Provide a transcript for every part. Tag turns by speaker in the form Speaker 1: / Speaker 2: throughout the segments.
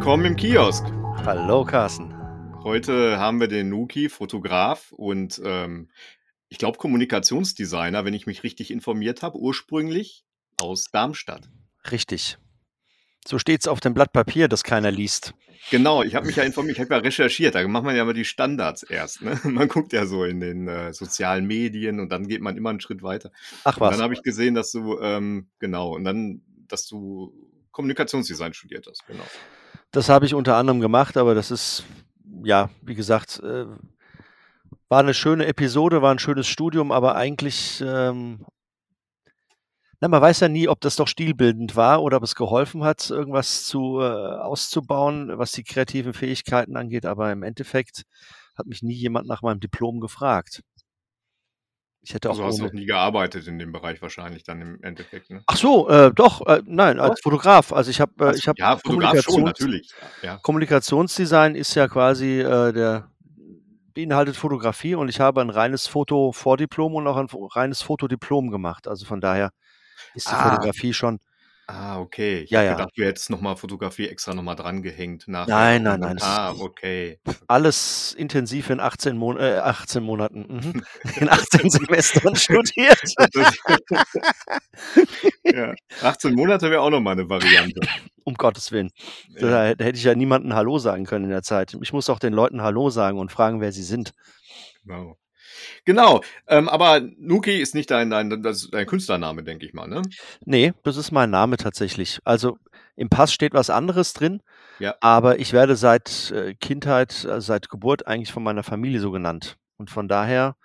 Speaker 1: Willkommen im Kiosk.
Speaker 2: Hallo Carsten.
Speaker 1: Heute haben wir den Nuki, Fotograf und ähm, ich glaube Kommunikationsdesigner, wenn ich mich richtig informiert habe, ursprünglich aus Darmstadt.
Speaker 2: Richtig. So steht es auf dem Blatt Papier, das keiner liest.
Speaker 1: Genau, ich habe mich ja informiert, ich habe ja recherchiert, da macht man ja immer die Standards erst. Ne? Man guckt ja so in den äh, sozialen Medien und dann geht man immer einen Schritt weiter.
Speaker 2: Ach was.
Speaker 1: Und dann habe ich gesehen, dass du, ähm, genau, und dann, dass du Kommunikationsdesign studiert hast, genau.
Speaker 2: Das habe ich unter anderem gemacht, aber das ist, ja, wie gesagt, äh, war eine schöne Episode, war ein schönes Studium, aber eigentlich ähm, na, man weiß ja nie, ob das doch stilbildend war oder ob es geholfen hat, irgendwas zu äh, auszubauen, was die kreativen Fähigkeiten angeht. Aber im Endeffekt hat mich nie jemand nach meinem Diplom gefragt.
Speaker 1: Ich hätte auch also hast du noch nie gearbeitet in dem Bereich wahrscheinlich dann im Endeffekt, ne?
Speaker 2: Ach so, äh, doch, äh, nein, als Fotograf. Also ich habe äh, ich habe
Speaker 1: ja, Fotograf schon, natürlich.
Speaker 2: Ja. Kommunikationsdesign ist ja quasi äh, der beinhaltet Fotografie und ich habe ein reines Foto-Vordiplom und auch ein reines Fotodiplom gemacht. Also von daher ist die Ah. Fotografie schon
Speaker 1: Ah, okay. Ich
Speaker 2: Ja,
Speaker 1: habe
Speaker 2: ja.
Speaker 1: gedacht, du hättest noch mal Fotografie extra noch mal drangehängt nachher
Speaker 2: Nein, nein, nein,
Speaker 1: ah, okay.
Speaker 2: alles intensiv in 18 Mon äh, 18 Monaten, mhm, in 18 Semestern studiert.
Speaker 1: Ja, 18 Monate wäre auch noch mal 'ne Variante.
Speaker 2: Um Gottes Willen. Da
Speaker 1: Ja.
Speaker 2: da hätte ich ja niemandem Hallo sagen können in der Zeit. Ich muss auch den Leuten Hallo sagen und fragen, wer sie sind.
Speaker 1: Genau. Genau, ähm, aber Nuki ist nicht dein dein dein Künstlername, denke ich mal, ne?
Speaker 2: Ne, das ist mein Name tatsächlich. Also, im Pass steht was anderes drin,
Speaker 1: Ja.
Speaker 2: aber ich werde seit, äh, Kindheit, äh, seit Geburt eigentlich von meiner Familie so genannt. Und von daher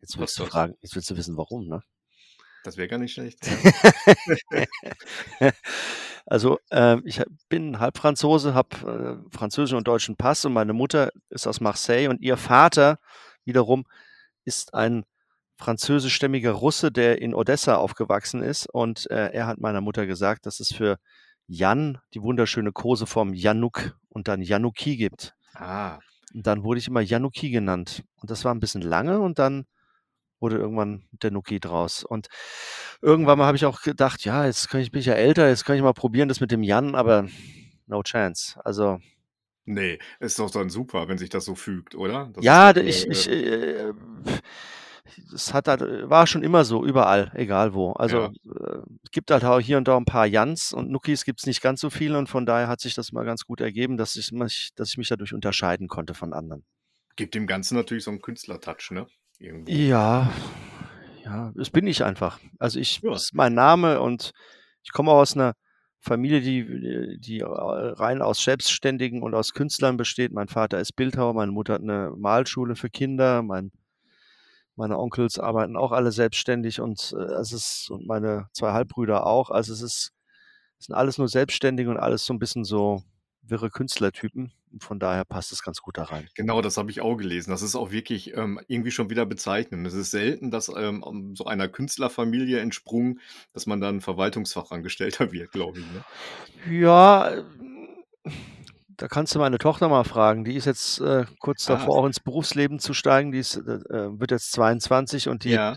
Speaker 2: jetzt willst du fragen jetzt willst du wissen, warum, ne?
Speaker 1: Das wäre gar nicht schlecht.
Speaker 2: Also, ähm, ich bin Halbfranzose, habe, äh, französischen und deutschen Pass und meine Mutter ist aus Marseille und ihr Vater wiederum ist ein französischstämmiger Russe, der in Odessa aufgewachsen ist. Und äh, er hat meiner Mutter gesagt, dass es für Jan die wunderschöne Koseform Januk und dann Januki gibt.
Speaker 1: Ah.
Speaker 2: Und dann wurde ich immer Januki genannt. Und das war ein bisschen lange und dann wurde irgendwann der Nuki draus. Und irgendwann mal habe ich auch gedacht, ja, jetzt kann ich, bin ich ja älter, jetzt kann ich mal probieren, das mit dem Jan, aber no chance. Also
Speaker 1: Ne, ist doch dann super, wenn sich das so fügt, oder? Das
Speaker 2: Ja,
Speaker 1: doch,
Speaker 2: ich
Speaker 1: äh,
Speaker 2: ich, äh, es hat halt war schon immer so, überall, egal wo. Also,
Speaker 1: Ja.
Speaker 2: äh, es gibt halt auch hier und da 'n paar Jans und Nukis gibt's nicht ganz so viele und von daher hat sich das mal ganz gut ergeben, dass ich mich dass ich mich dadurch unterscheiden konnte von anderen.
Speaker 1: Gibt dem Ganzen natürlich so 'n Künstler-Touch, ne? Irgendwo.
Speaker 2: Ja, ja, das bin ich einfach. Also, ich
Speaker 1: Ja.
Speaker 2: das ist mein Name und ich komme aus 'ner Familie, die äh, die, äh, rein aus Selbstständigen und aus Künstlern besteht. Mein Vater ist Bildhauer, meine Mutter hat 'ne Malschule für Kinder, mein meine Onkels arbeiten auch alle selbstständig und, äh, es ist und meine 2 Halbbrüder auch. Also, es ist es sind alles nur Selbstständige und alles so 'n bisschen so wirre Künstlertypen von daher passt es ganz gut da rein.
Speaker 1: Genau, das habe ich auch gelesen. Das ist auch wirklich, ähm, irgendwie schon wieder bezeichnend. Es ist selten, dass, ähm, so einer Künstlerfamilie entsprungen, dass man dann Verwaltungsfachangestellter wird, glaube ich, ne?
Speaker 2: Ja, da kannst du meine Tochter mal fragen. Die ist jetzt, äh, kurz
Speaker 1: Ah.
Speaker 2: davor, auch ins Berufsleben zu steigen. Die ist, äh, äh, wird jetzt 22 und die
Speaker 1: Ja.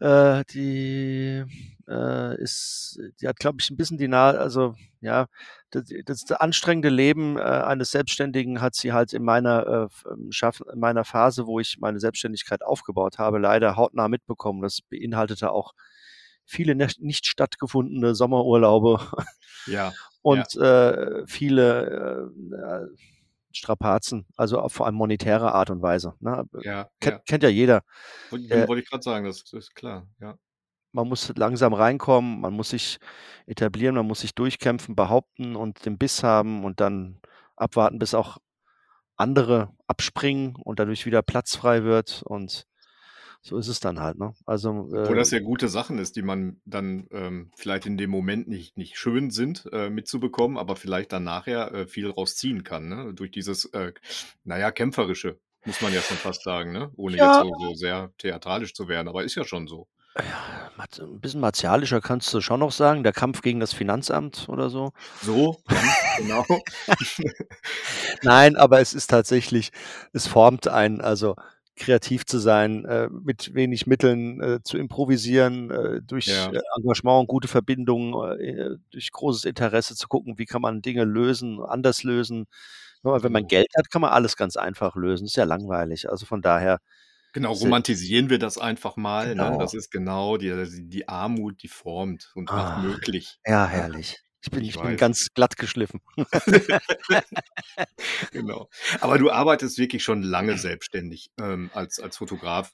Speaker 2: Äh, die, äh, ist die hat, glaube ich, 'n bisschen die Na also, ja, d das anstrengende Leben, äh, eines Selbstständigen hat sie halt in meiner, äh, ähm, Schaff in meiner Phase, wo ich meine Selbstständigkeit aufgebaut habe, leider hautnah mitbekommen. Das beinhaltete auch viele nicht stattgefundene Sommerurlaube
Speaker 1: Ja, ja.
Speaker 2: und, äh, viele, äh, äh, Strapazen, also auch vor allem monetärer Art und Weise, ne?
Speaker 1: Ja,
Speaker 2: Kennt
Speaker 1: ja.
Speaker 2: kennt ja jeder.
Speaker 1: Wollte
Speaker 2: Äh
Speaker 1: wollte ich grad sagen, das ist klar, ja.
Speaker 2: Man muss langsam reinkommen, man muss sich etablieren, man muss sich durchkämpfen, behaupten und den Biss haben und dann abwarten, bis auch andere abspringen und dadurch wieder Platz frei wird und so ist es dann halt, ne? Also,
Speaker 1: Obwohl das
Speaker 2: äh
Speaker 1: ja gute Sachen ist, die man dann, ähm, vielleicht in dem Moment nicht nicht schön sind, äh, mitzubekommen, aber vielleicht dann nachher, äh, viel draus ziehen kann, ne? Durch dieses, äh, na ja, Kämpferische, muss man ja schon fast sagen, ne? Ohne jetzt
Speaker 2: Ja.
Speaker 1: so so sehr theatralisch zu werden, aber ist ja schon so.
Speaker 2: Ja, mat 'n bisschen martialischer kannst du schon noch sagen, der Kampf gegen das Finanzamt oder so.
Speaker 1: So, genau.
Speaker 2: Nein, aber es ist tatsächlich es formt einen. Also, kreativ zu sein, äh, mit wenig Mitteln, äh, zu improvisieren, äh, durch,
Speaker 1: Ja.
Speaker 2: äh, Engagement und gute Verbindungen, äh, durch großes Interesse zu gucken, wie kann man Dinge lösen, anders lösen. Nur wenn man
Speaker 1: Genau.
Speaker 2: Geld hat, kann man alles ganz einfach lösen. Ist ja langweilig. Also, von daher
Speaker 1: Genau, romantisieren wir das einfach mal, ne?
Speaker 2: Genau.
Speaker 1: Das ist genau die äh, die Armut, die formt und macht
Speaker 2: Ah,
Speaker 1: möglich,
Speaker 2: ja,
Speaker 1: ne?
Speaker 2: herrlich. Ich bin
Speaker 1: Ich
Speaker 2: ich bin ganz glatt geschliffen.
Speaker 1: Genau. Aber du arbeitest wirklich schon lange selbstständig, ähm, als als Fotograf.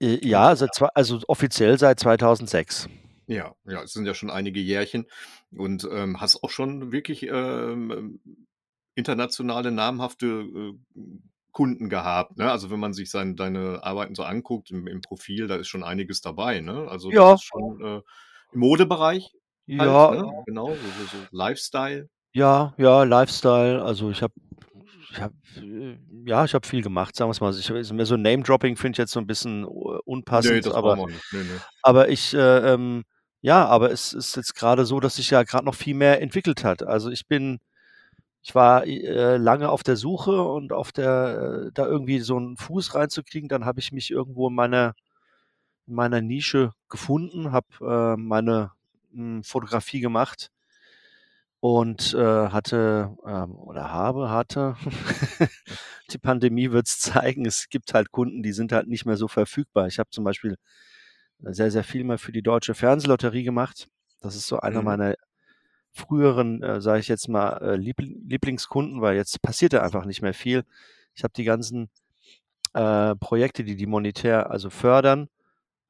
Speaker 2: Äh, ja, seit zwei also, offiziell seit 2006.
Speaker 1: Ja, ja, es sind ja schon einige Jährchen und, ähm, hast auch schon wirklich, ähm, internationale namhafte, äh, Kunden gehabt, ne? Also, wenn man sich sein deine Arbeiten so anguckt im im Profil, da ist schon einiges dabei, ne? Also, das
Speaker 2: Ja.
Speaker 1: ist schon, äh, im Modebereich halt,
Speaker 2: Ja.
Speaker 1: ne? Genau, so so so Lifestyle.
Speaker 2: Ja, ja, Lifestyle. Also, ich habe ich habe, äh ja, ich habe viel gemacht, sagen wir's mal so. Ich mehr so Name-Dropping finde ich jetzt so 'n bisschen unpassend,
Speaker 1: das
Speaker 2: aber
Speaker 1: wir nicht. Ne, ne.
Speaker 2: aber ich, äh, ähm ja, aber es ist jetzt grade so, dass sich ja grad noch viel mehr entwickelt hat. Also, ich bin ich war, äh, lange auf der Suche und auf der äh, da irgendwie so 'n Fuß reinzukriegen. Dann habe ich mich irgendwo in meiner in meiner Nische gefunden, habe, äh, meine, Fotografie gemacht und, äh, hatte, ähm oder habe hatte die Pandemie wird's zeigen, es gibt halt Kunden, die sind halt nicht mehr so verfügbar. Ich habe zum Beispiel sehr, sehr viel mal für die Deutsche Fernsehlotterie gemacht. Das ist so einer
Speaker 1: Mhm.
Speaker 2: meiner früheren, äh, sage ich jetzt mal, äh, Liebl Lieblingskunden, weil jetzt passiert da einfach nicht mehr viel. Ich habe die ganzen, äh, Projekte, die die monetär also fördern,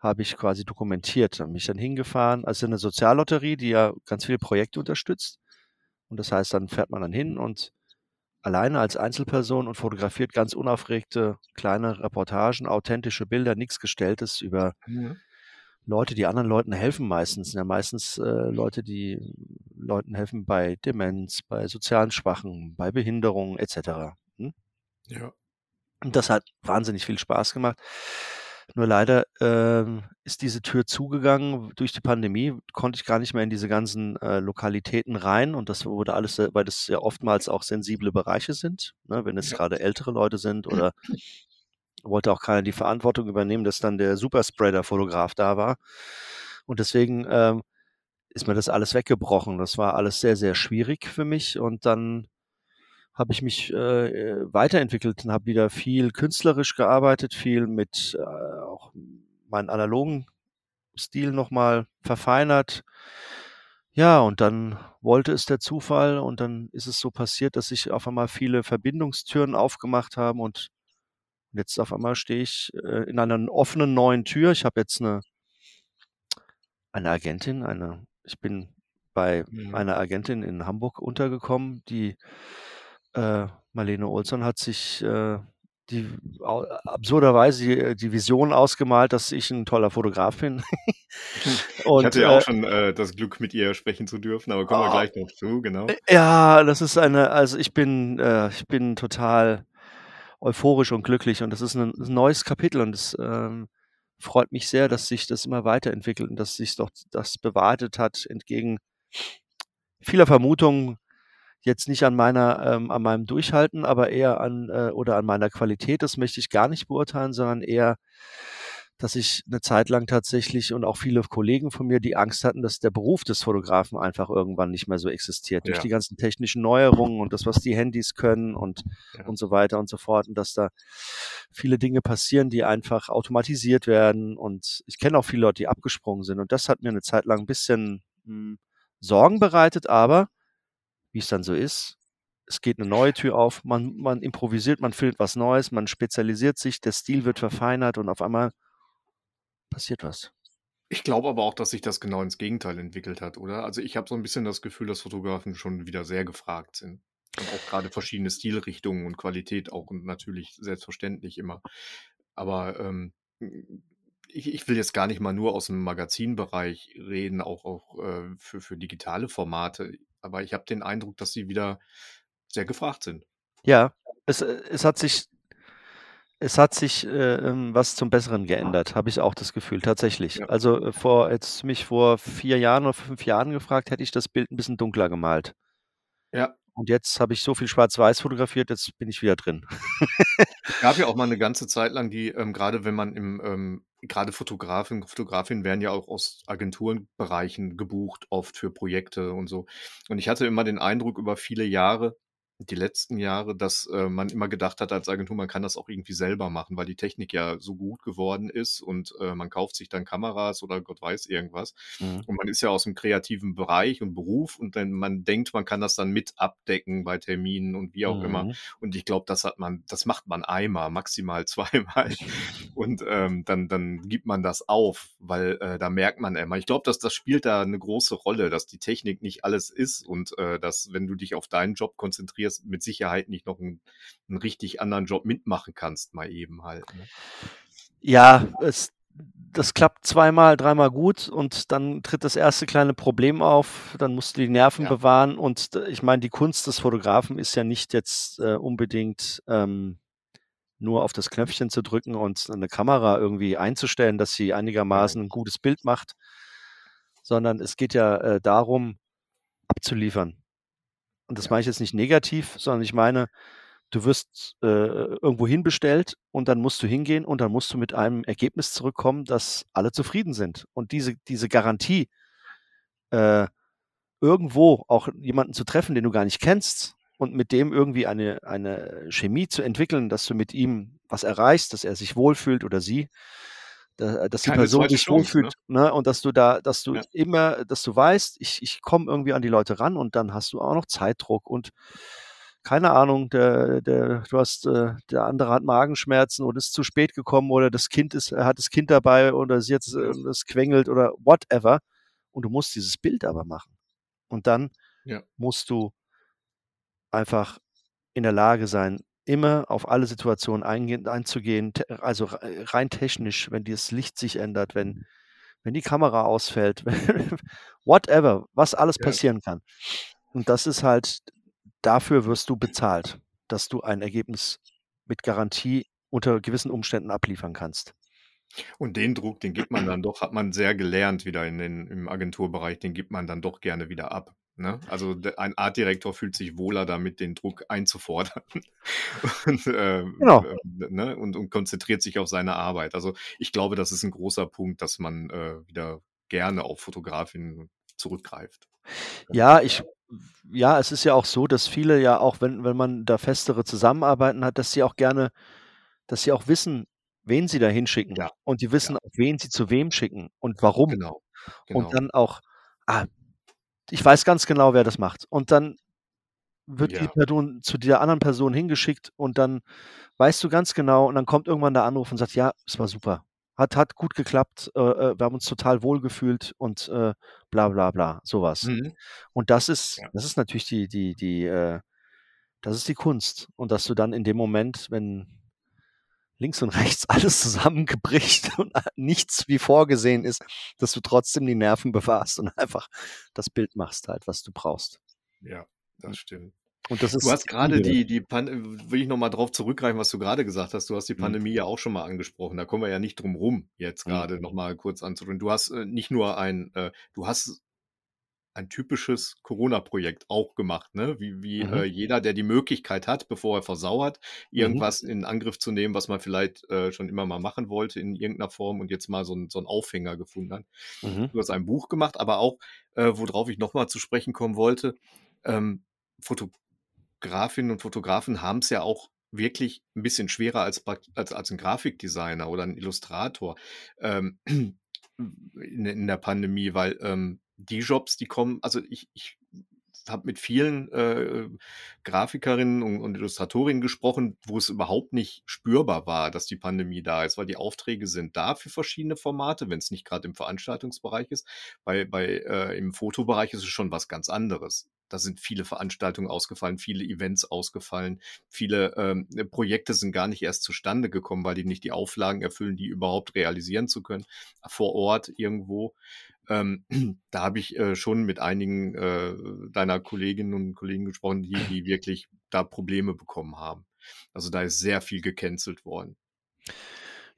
Speaker 2: habe ich quasi dokumentiert. Da bin ich dann hingefahren. Also, 'ne Soziallotterie, die ja ganz viele Projekte unterstützt. Und das heißt, dann fährt man dann hin und alleine als Einzelperson und fotografiert ganz unaufgeregte kleine Reportagen, authentische Bilder, nix Gestelltes über
Speaker 1: Mhm.
Speaker 2: Leute, die anderen Leuten helfen meistens. Ja meistens, äh, Leute, die Leuten helfen bei Demenz, bei sozialen Schwachen, bei Behinderung et cetera, hm?
Speaker 1: Ja.
Speaker 2: Und das hat wahnsinnig viel Spaß gemacht. Nur leider, ähm, ist diese Tür zugegangen. Durch die Pandemie konnte ich gar nicht mehr in diese ganzen, äh, Lokalitäten rein und das wurde alles weil das ja oftmals auch sensible Bereiche sind, ne? Wenn es
Speaker 1: Ja.
Speaker 2: grade ältere Leute sind oder wollte auch keiner die Verantwortung übernehmen, dass dann der Superspreader-Fotograf da war. Und deswegen, ähm, ist mir das alles weggebrochen. Das war alles sehr, sehr schwierig für mich und dann habe ich mich, äh, äh, weiterentwickelt und habe wieder viel künstlerisch gearbeitet, viel mit, äh, meinen analogen Stil noch mal verfeinert. Ja, und dann wollte es der Zufall und dann ist es so passiert, dass sich auf einmal viele Verbindungstüren aufgemacht haben und jetzt auf einmal stehe ich, äh, in einer offenen neuen Tür. Ich habe jetzt 'ne eine Agentin, eine ich bin bei
Speaker 1: Mhm.
Speaker 2: einer Agentin in Hamburg untergekommen, die äh, Marlene Olsson hat sich, äh, die absurderweise die die Vision ausgemalt, dass ich 'n toller Fotograf bin.
Speaker 1: Ich
Speaker 2: Und,
Speaker 1: hatte ja auch
Speaker 2: äh
Speaker 1: schon, äh, das Glück, mit ihr sprechen zu dürfen, aber kommen wir
Speaker 2: Oh.
Speaker 1: gleich noch zu, genau.
Speaker 2: Äh, ja, das ist eine also, ich bin äh, ich bin total euphorisch und glücklich und das ist 'nen 'n neues Kapitel und es, ähm, freut mich sehr, dass sich das immer weiterentwickelt und dass sich doch das bewahrheitet hat entgegen vieler Vermutungen. Jetzt nicht an meiner ähm, an meinem Durchhalten, aber eher an äh, oder an meiner Qualität. Das möchte ich gar nicht beurteilen, sondern eher, dass ich 'ne Zeit lang tatsächlich und auch viele Kollegen von mir, die Angst hatten, dass der Beruf des Fotografen einfach irgendwann nicht mehr so existiert. Durch
Speaker 1: Ja.
Speaker 2: die ganzen technischen Neuerungen und das, was die Handys können und
Speaker 1: Ja.
Speaker 2: und so weiter und so fort und dass da viele Dinge passieren, die einfach automatisiert werden. Und ich kenne auch viele Leute, die abgesprungen sind und das hat mir 'ne Zeit lang 'n bisschen, hm, Sorgen bereitet, aber wie's dann so ist, es geht 'ne neue Tür auf. Man man improvisiert, man findet was Neues, man spezialisiert sich, der Stil wird verfeinert und auf einmal passiert was.
Speaker 1: Ich glaube aber auch, dass sich das genau ins Gegenteil entwickelt hat, oder? Also, ich habe so 'n bisschen das Gefühl, dass Fotografen schon wieder sehr gefragt sind und auch grade verschiedene Stilrichtungen und Qualität auch und natürlich selbstverständlich immer. Aber, ähm, hm, ich ich will jetzt gar nicht mal nur aus'm Magazinbereich reden, auch auch, äh, für für digitale Formate, aber ich habe den Eindruck, dass sie wieder sehr gefragt sind.
Speaker 2: Ja, es äh, es hat sich es hat sich, äh, ähm, was zum Besseren geändert, habe ich auch das Gefühl, tatsächlich.
Speaker 1: Ja.
Speaker 2: Also, äh, vor du mich vor 4 Jahren oder 5 Jahren gefragt, hätte ich das Bild 'n bisschen dunkler gemalt.
Speaker 1: Ja.
Speaker 2: Und jetzt habe ich so viel Schwarz-Weiß fotografiert, jetzt bin ich wieder drin.
Speaker 1: Es gab ja auch mal 'ne ganze Zeit lang, die, ähm, grade wenn man im, ähm grade Fotografen Fotografinnen werden ja auch aus Agenturenbereichen gebucht, oft für Projekte und so. Und ich hatte immer den Eindruck über viele Jahre die letzten Jahre, dass, äh, man immer gedacht hat als Agentur, man kann das auch irgendwie selber machen, weil die Technik ja so gut geworden ist und, äh, man kauft sich dann Kameras oder Gott weiß irgendwas.
Speaker 2: Mhm.
Speaker 1: Und man ist ja aus'm kreativen Bereich und Beruf und dann man denkt, man kann das dann mit abdecken bei Terminen und wie auch immer.
Speaker 2: Mhm.
Speaker 1: Und ich glaube, das hat man das macht man einmal, maximal zweimal und, ähm, dann dann gibt man das auf, weil, äh, da merkt man immer ich glaube, dass das spielt da 'ne große Rolle, dass die Technik nicht alles ist und, äh, dass, wenn du dich auf deinen Job konzentrierst, mit Sicherheit nicht noch 'n 'n richtig anderen Job mitmachen kannst, mal eben halt, ne?
Speaker 2: Ja, es das klappt zweimal, dreimal gut und dann tritt das 1. kleine Problem auf. Dann musst du die Nerven
Speaker 1: Ja.
Speaker 2: bewahren und d ich meine, die Kunst des Fotografen ist ja nicht jetzt, äh, unbedingt, ähm, nur auf das Knöpfchen zu drücken und 'ne Kamera irgendwie einzustellen, dass sie
Speaker 1: Genau.
Speaker 2: einigermaßen 'n gutes Bild macht sondern es geht ja, äh, darum, abzuliefern. Und das meine ich jetzt nicht negativ, sondern ich meine, du wirst, äh, irgendwo hinbestellt und dann musst du hingehen und dann musst du mit einem Ergebnis zurückkommen, dass alle zufrieden sind. Und diese diese Garantie äh, irgendwo auch jemanden zu treffen, den du gar nicht kennst und mit dem irgendwie eine eine Chemie zu entwickeln, dass du mit ihm was erreichst, dass er sich wohlfühlt oder sie, dass die
Speaker 1: Keine
Speaker 2: Person
Speaker 1: 2.
Speaker 2: sich
Speaker 1: Chance, ne?
Speaker 2: wohlfühlt, ne? Und dass du da dass du
Speaker 1: Ja.
Speaker 2: immer dass du weißt: „Ich ich komme irgendwie an die Leute ran“ und dann hast du auch noch Zeitdruck und keine Ahnung, der der du hast äh, der andere hat Magenschmerzen oder ist zu spät gekommen oder das Kind ist hat das Kind dabei oder sie hat
Speaker 1: Ja.
Speaker 2: äh, es quengelt oder whatever. Und du musst dieses Bild aber machen. Und dann
Speaker 1: Ja.
Speaker 2: musst du einfach in der Lage sein, immer auf alle Situationen eingehen einzugehen, also rei rein technisch, wenn das Licht sich ändert, wenn wenn die Kamera ausfällt, whatever, was alles passieren kann. Und das ist halt dafür wirst du bezahlt, dass du ein Ergebnis mit Garantie unter gewissen Umständen abliefern kannst.
Speaker 1: Und den Druck, den gibt man dann doch hat man sehr gelernt wieder in den im Agenturbereich, den gibt man dann doch gerne wieder ab, ne? Also, ein Artdirektor fühlt sich wohler damit, den Druck einzufordern und, ähm,
Speaker 2: Genau.
Speaker 1: ähm, ne, und und konzentriert sich auf seine Arbeit. Also, ich glaube, das ist 'n großer Punkt, dass man, äh, wieder gerne auf Fotografinnen zurückgreift.
Speaker 2: Ja, ich ja, es ist ja auch so, dass viele ja auch, wenn wenn man da festere Zusammenarbeiten hat, dass sie auch gerne dass sie auch wissen, wen sie da hinschicken.
Speaker 1: Ja,
Speaker 2: Und die
Speaker 1: ja.
Speaker 2: wissen auch, wen sie zu wem schicken und warum.
Speaker 1: Genau,
Speaker 2: Und
Speaker 1: genau.
Speaker 2: dann auch ah, ich weiß ganz genau, wer das macht. Und dann wird die
Speaker 1: Ja.
Speaker 2: Person zu der anderen Person hingeschickt und dann weißt du ganz genau und dann kommt irgendwann der Anruf und sagt: „Ja, es war super. Hat hat gut geklappt, äh, äh, wir haben uns total wohlgefühlt“ und, äh, bla bla bla, so was.
Speaker 1: Mhm.
Speaker 2: Und das ist
Speaker 1: Ja.
Speaker 2: das ist natürlich die die die, äh das ist die Kunst. Und dass du dann in dem Moment, wenn links und rechts alles zusammenbricht und nichts wie vorgesehen ist, dass du trotzdem die Nerven bewahrst und einfach das Bild machst halt, was du brauchst.
Speaker 1: Ja, das stimmt.
Speaker 2: Und das
Speaker 1: Du
Speaker 2: ist
Speaker 1: hast grade
Speaker 2: liebe das.
Speaker 1: die die Pan will ich noch mal drauf zurückgreifen, was du grade gesagt hast. Du hast die
Speaker 2: Mhm.
Speaker 1: Pandemie ja auch schon mal angesprochen. Da kommen wir ja nicht drum rum, jetzt
Speaker 2: Mhm.
Speaker 1: grade noch mal kurz anzusprechen. Du hast, äh, nicht nur ein äh, du hast ein typisches Corona-Projekt auch gemacht, ne? Wie wie,
Speaker 2: Mhm.
Speaker 1: äh, jeder, der die Möglichkeit hat, bevor er versauert,
Speaker 2: Mhm.
Speaker 1: irgendwas in Angriff zu nehmen, was man vielleicht, äh, schon immer mal machen wollte in irgend 'ner Form und jetzt mal so 'n so 'n Aufhänger gefunden hat.
Speaker 2: Mhm.
Speaker 1: Du hast ein Buch gemacht, aber auch, äh, worauf ich noch mal zu sprechen kommen wollte, ähm, Fotografinnen und Fotografen haben's ja auch wirklich 'n bisschen schwerer als als als 'n Grafikdesigner oder 'n Illustrator, ähm, in in der Pandemie, weil, ähm, die Jobs, die kommen also, ich ich habe mit vielen, äh, Grafikerinnen und und Illustratorinnen gesprochen, wo es überhaupt nicht spürbar war, dass die Pandemie da ist, weil die Aufträge sind da für verschiedene Formate, wenn's nicht grad im Veranstaltungsbereich ist. Bei bei äh, im Fotobereich ist es schon was ganz anderes. Da sind viele Veranstaltungen ausgefallen, viele Events ausgefallen, viele, ähm, Projekte sind gar nicht erst zustande gekommen, weil die nicht die Auflagen erfüllen, die überhaupt realisieren zu können vor Ort irgendwo. Ähm, da habe ich, äh, schon mit einigen, äh, deiner Kolleginnen und Kollegen gesprochen, die die wirklich da Probleme bekommen haben. Also, da ist sehr viel gecancelt worden.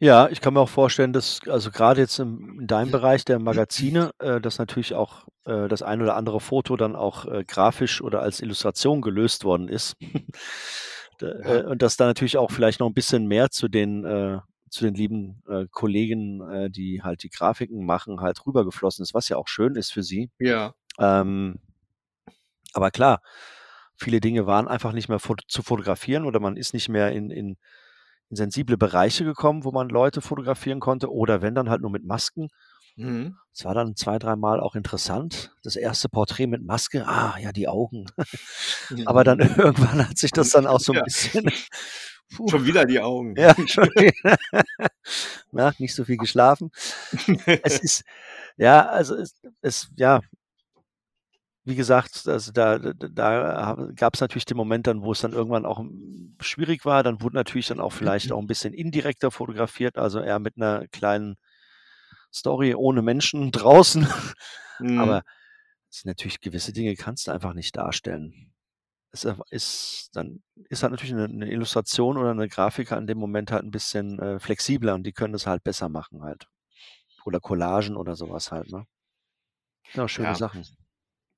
Speaker 2: Ja, ich kann mir auch vorstellen, dass also gerade jetzt im in deinem Bereich der Magazine, äh, dass natürlich auch, äh, das ein oder andere Foto dann auch, äh, grafisch oder als Illustration gelöst worden ist. Äh, und dass da natürlich auch vielleicht noch 'n bisschen mehr zu den äh, zu den lieben, äh, Kollegen, äh, die halt die Grafiken machen, halt rübergeflossen ist, was ja auch schön ist für sie.
Speaker 1: Ja.
Speaker 2: Ähm, aber klar, viele Dinge waren einfach nicht mehr zu fotografieren oder man ist nicht mehr in in in sensible Bereiche gekommen, wo man Leute fotografieren konnte oder wenn, dann halt nur mit Masken.
Speaker 1: Mhm.
Speaker 2: Es war dann zwei dreimal auch interessant. Das erste Porträt mit Maske, ah, ja, die Augen. Aber dann irgendwann hat sich das dann auch so 'n
Speaker 1: Ja.
Speaker 2: bisschen puh.
Speaker 1: Schon wieder die Augen.
Speaker 2: Ja, schon wieder. Na, nicht so viel geschlafen. Es ist ja, also es es ja wie gesagt, also da da ha gab's natürlich den Moment dann, wo es dann irgendwann auch, schwierig war. Dann wurde natürlich dann auch vielleicht auch 'n bisschen indirekter fotografiert, also eher mit 'ner kleinen Story ohne Menschen draußen.
Speaker 1: Mhm.
Speaker 2: Aber es sind natürlich gewisse Dinge kannst du einfach nicht darstellen. Ist ist dann ist halt natürlich 'ne 'ne Illustration oder 'ne Grafiker in dem Moment halt 'n bisschen, äh, flexibler und die können das halt besser machen halt. Oder Collagen oder so was halt, ne? Ja, schöne
Speaker 1: Ja.
Speaker 2: Sachen.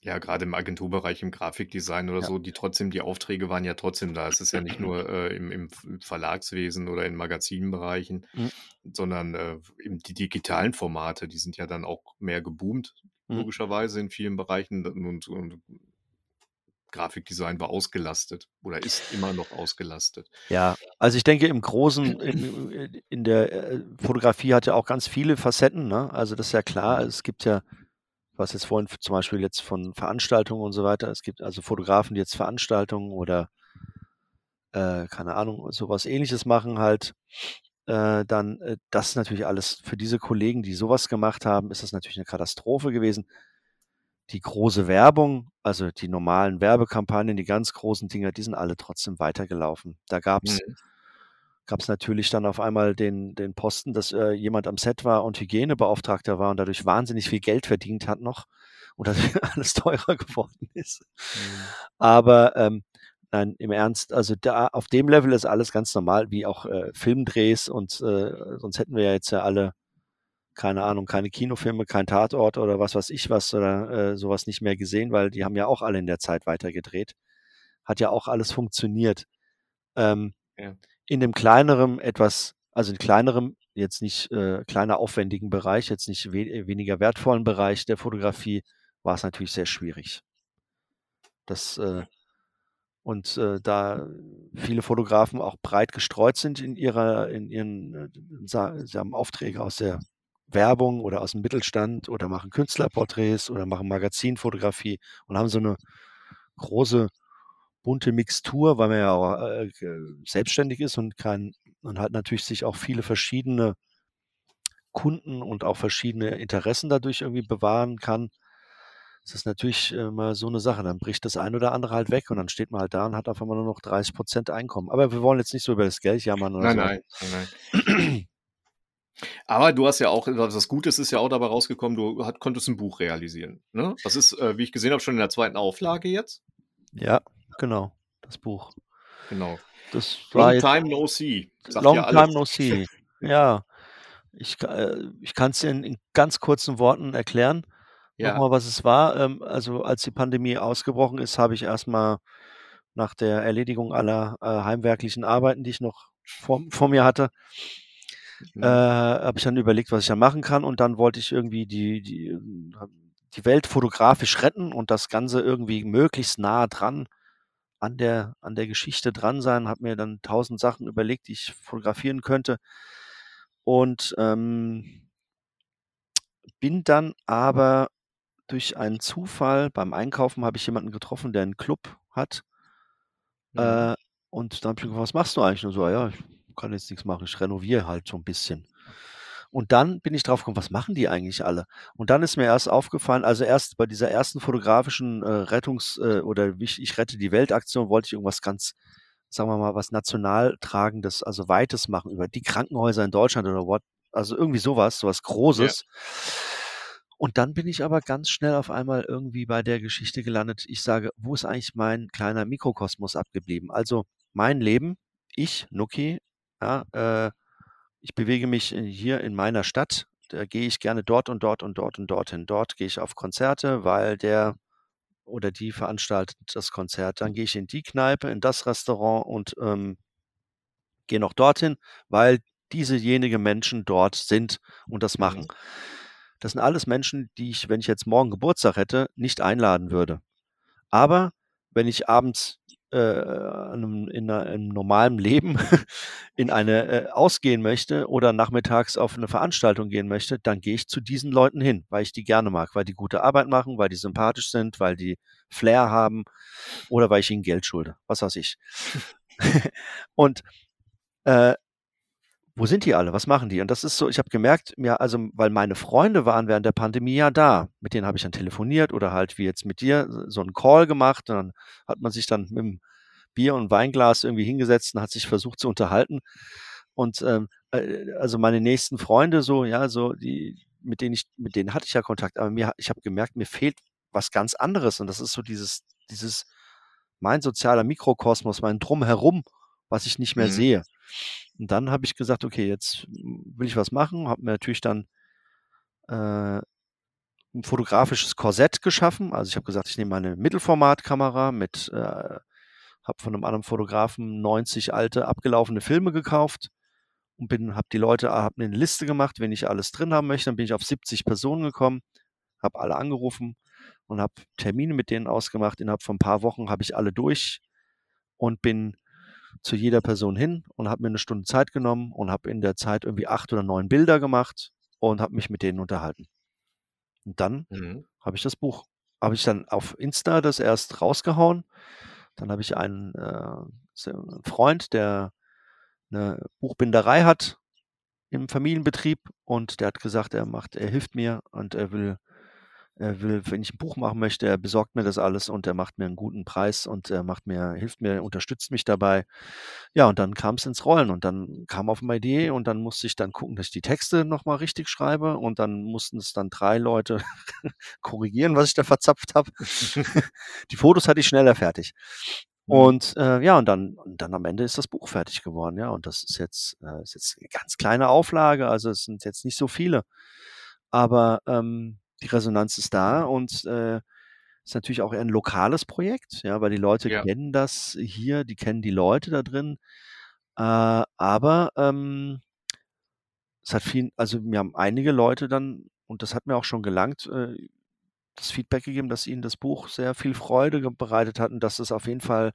Speaker 1: Ja, grade im Agenturbereich, im Grafikdesign oder
Speaker 2: Ja.
Speaker 1: so, die trotzdem die Aufträge waren ja trotzdem da. Es ist ja nicht nur, äh, im im Verlagswesen oder in Magazinbereichen,
Speaker 2: Mhm.
Speaker 1: sondern, äh, die digitalen Formate, die sind ja dann auch mehr geboomt,
Speaker 2: Mhm.
Speaker 1: logischerweise in vielen Bereichen und und Grafikdesign war ausgelastet oder ist immer noch ausgelastet.
Speaker 2: Ja, also ich denke im Großen in in der, äh, Fotografie hat ja auch ganz viele Facetten, ne? Also das ist ja klar.
Speaker 1: Mhm.
Speaker 2: Es gibt ja hast jetzt vorhin zum Beispiel jetzt von Veranstaltungen und so weiter. Es gibt also Fotografen, die jetzt Veranstaltungen oder äh, keine Ahnung, so was Ähnliches machen halt. Äh, dann, äh, das ist natürlich alles für diese Kollegen, die so was gemacht haben, ist das natürlich 'ne Katastrophe gewesen. Die große Werbung, also die normalen Werbekampagnen, die ganz großen Dinger, die sind alle trotzdem weitergelaufen. Da gab's
Speaker 1: Mhm.
Speaker 2: gab's natürlich dann auf einmal den den Posten, dass, äh, jemand am Set war und Hygienebeauftragter war und dadurch wahnsinnig viel Geld verdient hat noch und dadurch alles teurer geworden ist.
Speaker 1: Mhm.
Speaker 2: Aber, ähm, nein, im Ernst, also da auf dem Level ist alles ganz normal, wie auch, äh, Filmdrehs und, äh, sonst hätten wir ja jetzt ja alle, keine Ahnung, keine Kinofilme, kein Tatort oder was weiß ich was oder, äh, so was nicht mehr gesehen, weil die haben ja auch alle in der Zeit weitergedreht. Hat ja auch alles funktioniert. Ähm,
Speaker 1: Ja.
Speaker 2: in dem kleineren etwas also in kleinerem, jetzt nicht, äh, kleiner aufwendigen Bereich, jetzt nicht we äh, weniger wertvollen Bereich der Fotografie, war's natürlich sehr schwierig. Das, äh und, äh, da viele Fotografen auch breit gestreut sind in ihrer in ihren, äh, sie haben Aufträge aus der Werbung oder aus'm Mittelstand oder machen Künstlerporträts oder machen Magazinfotografie und haben so 'ne große bunte Mixtur, weil man ja auch, äh, selbstständig ist und kein und halt natürlich sich auch viele verschiedene Kunden und auch verschiedene Interessen dadurch irgendwie bewahren kann. Das ist natürlich immer so 'ne Sache. Dann bricht das ein oder andere halt weg und dann steht man halt da und hat auf einmal nur noch 30 % Einkommen. Aber wir wollen jetzt nicht so über das Geld jammern oder
Speaker 1: Nein,
Speaker 2: so.
Speaker 1: nein, nein, nein. Aber du hast ja auch was Gutes ist ja auch dabei rausgekommen, du hat konntest 'n Buch realisieren, ne? Das ist, äh, wie ich gesehen habe, schon in der 2. Auflage jetzt.
Speaker 2: Ja, genau, das Buch.
Speaker 1: Genau.
Speaker 2: Das
Speaker 1: Long time no see,
Speaker 2: Long
Speaker 1: ja
Speaker 2: time no see. Ja, ich äh, ich kann's dir in in ganz kurzen Worten erklären,
Speaker 1: Ja.
Speaker 2: mal, was es war. Ähm, also als die Pandemie ausgebrochen ist, habe ich erst mal nach der Erledigung aller, äh, heimwerklichen Arbeiten, die ich noch vor vor mir hatte äh,
Speaker 1: Mhm.
Speaker 2: habe ich dann überlegt, was ich da machen kann und dann wollte ich irgendwie die die, die Welt fotografisch retten und das Ganze irgendwie möglichst nah dran an der an der Geschichte dran sein, habe mir dann 1.000 Sachen überlegt, die ich fotografieren könnte. Und, ähm bin dann aber durch einen Zufall beim Einkaufen habe ich jemanden getroffen, der 'n Club hat.
Speaker 1: Mhm.
Speaker 2: Äh, und da habe ich gefragt: „Was machst du eigentlich?“ Und so: „Ah ja, ich kann jetzt nix machen, ich renoviere halt so 'n bisschen.“ Und dann bin ich drauf gekommen: „Was machen die eigentlich alle?“ Und dann ist mir erst aufgefallen also erst bei dieser ersten fotografischen, äh, Rettungs äh, oder „Ich ich rette die Welt“-Aktion wollte ich irgendwas ganz, sagen wir mal, was Nationaltragendes, also Weites machen über die Krankenhäuser in Deutschland oder what also irgendwie so was, so was
Speaker 1: Ja.
Speaker 2: Großes. Und dann bin ich aber ganz schnell auf einmal irgendwie bei der Geschichte gelandet. Ich sage: „Wo ist eigentlich mein kleiner Mikrokosmos abgeblieben?“ Also mein Leben, ich, Nuki, ja, äh ich bewege mich äh, hier in meiner Stadt. Da gehe ich gerne dort und dort und dort und dorthin. Dort gehe ich auf Konzerte, weil der oder die veranstaltet das Konzert. Dann gehe ich in die Kneipe, in das Restaurant und ähm, gehe noch dorthin, weil diesejenigen Menschen dort sind und das machen.
Speaker 1: Mhm.
Speaker 2: Das sind alles Menschen, die ich, wenn ich jetzt morgen Geburtstag hätte, nicht einladen würde. Aber wenn ich abends einem, in einem normalen Leben in eine äh, ausgehen möchte oder nachmittags auf eine Veranstaltung gehen möchte, dann gehe ich zu diesen Leuten hin, weil ich die gerne mag, weil die gute Arbeit machen, weil die sympathisch sind, weil die Flair haben oder weil ich ihnen Geld schulde, was weiß ich. und äh, wo sind die alle? Was machen die? Und das ist so, ich habe gemerkt, mir, also, weil meine Freunde waren während der Pandemie ja da. Mit denen habe ich dann telefoniert oder halt wie jetzt mit dir so einen Call gemacht. Und dann hat man sich dann mit dem Bier und Weinglas irgendwie hingesetzt und hat sich versucht zu unterhalten. Und ähm, äh, also meine nächsten Freunde, so, ja, so, die, mit denen ich, mit denen hatte ich ja Kontakt, aber mir, ich habe gemerkt, mir fehlt was ganz anderes. Und das ist so dieses, dieses, mein sozialer Mikrokosmos, mein Drumherum, was ich nicht mehr
Speaker 1: Mhm.
Speaker 2: sehe. Und dann habe ich gesagt, okay, jetzt will ich was machen, habe mir natürlich dann äh, ein fotografisches Korsett geschaffen. Also ich habe gesagt, ich nehme meine Mittelformatkamera mit, äh, habe von einem anderen Fotografen 90 alte abgelaufene Filme gekauft und bin, habe die Leute, habe eine Liste gemacht, wenn ich alles drin haben möchte. Dann bin ich auf 70 Personen gekommen, habe alle angerufen und habe Termine mit denen ausgemacht. Innerhalb von ein paar Wochen habe ich alle durch und bin zu jeder Person hin und habe mir eine Stunde Zeit genommen und habe in der Zeit irgendwie acht oder neun Bilder gemacht und habe mich mit denen unterhalten. Und dann
Speaker 1: Mhm.
Speaker 2: habe ich das Buch, habe ich dann auf Insta das erst rausgehauen. Dann habe ich einen, äh, einen Freund, der eine Buchbinderei hat im Familienbetrieb und der hat gesagt, er macht, er hilft mir und er will, er will, wenn ich ein Buch machen möchte, er besorgt mir das alles und er macht mir einen guten Preis und er macht mir, hilft mir, unterstützt mich dabei. Ja, und dann kam es ins Rollen und dann kam auf eine Idee und dann musste ich dann gucken, dass ich die Texte nochmal richtig schreibe und dann mussten es dann drei Leute korrigieren, was ich da verzapft habe. die Fotos hatte ich schneller fertig.
Speaker 1: Mhm.
Speaker 2: Und äh, ja, und dann, und dann am Ende ist das Buch fertig geworden, ja. Und das ist jetzt, äh, ist jetzt eine ganz kleine Auflage, also es sind jetzt nicht so viele. Aber ähm, die Resonanz ist da und äh, ist natürlich auch eher ein lokales Projekt, ja, weil die Leute
Speaker 1: Ja.
Speaker 2: kennen das hier, die kennen die Leute da drin. Äh, aber ähm, es hat viel, also mir haben einige Leute dann, und das hat mir auch schon gelangt, äh, das Feedback gegeben, dass ihnen das Buch sehr viel Freude bereitet hat und dass es auf jeden Fall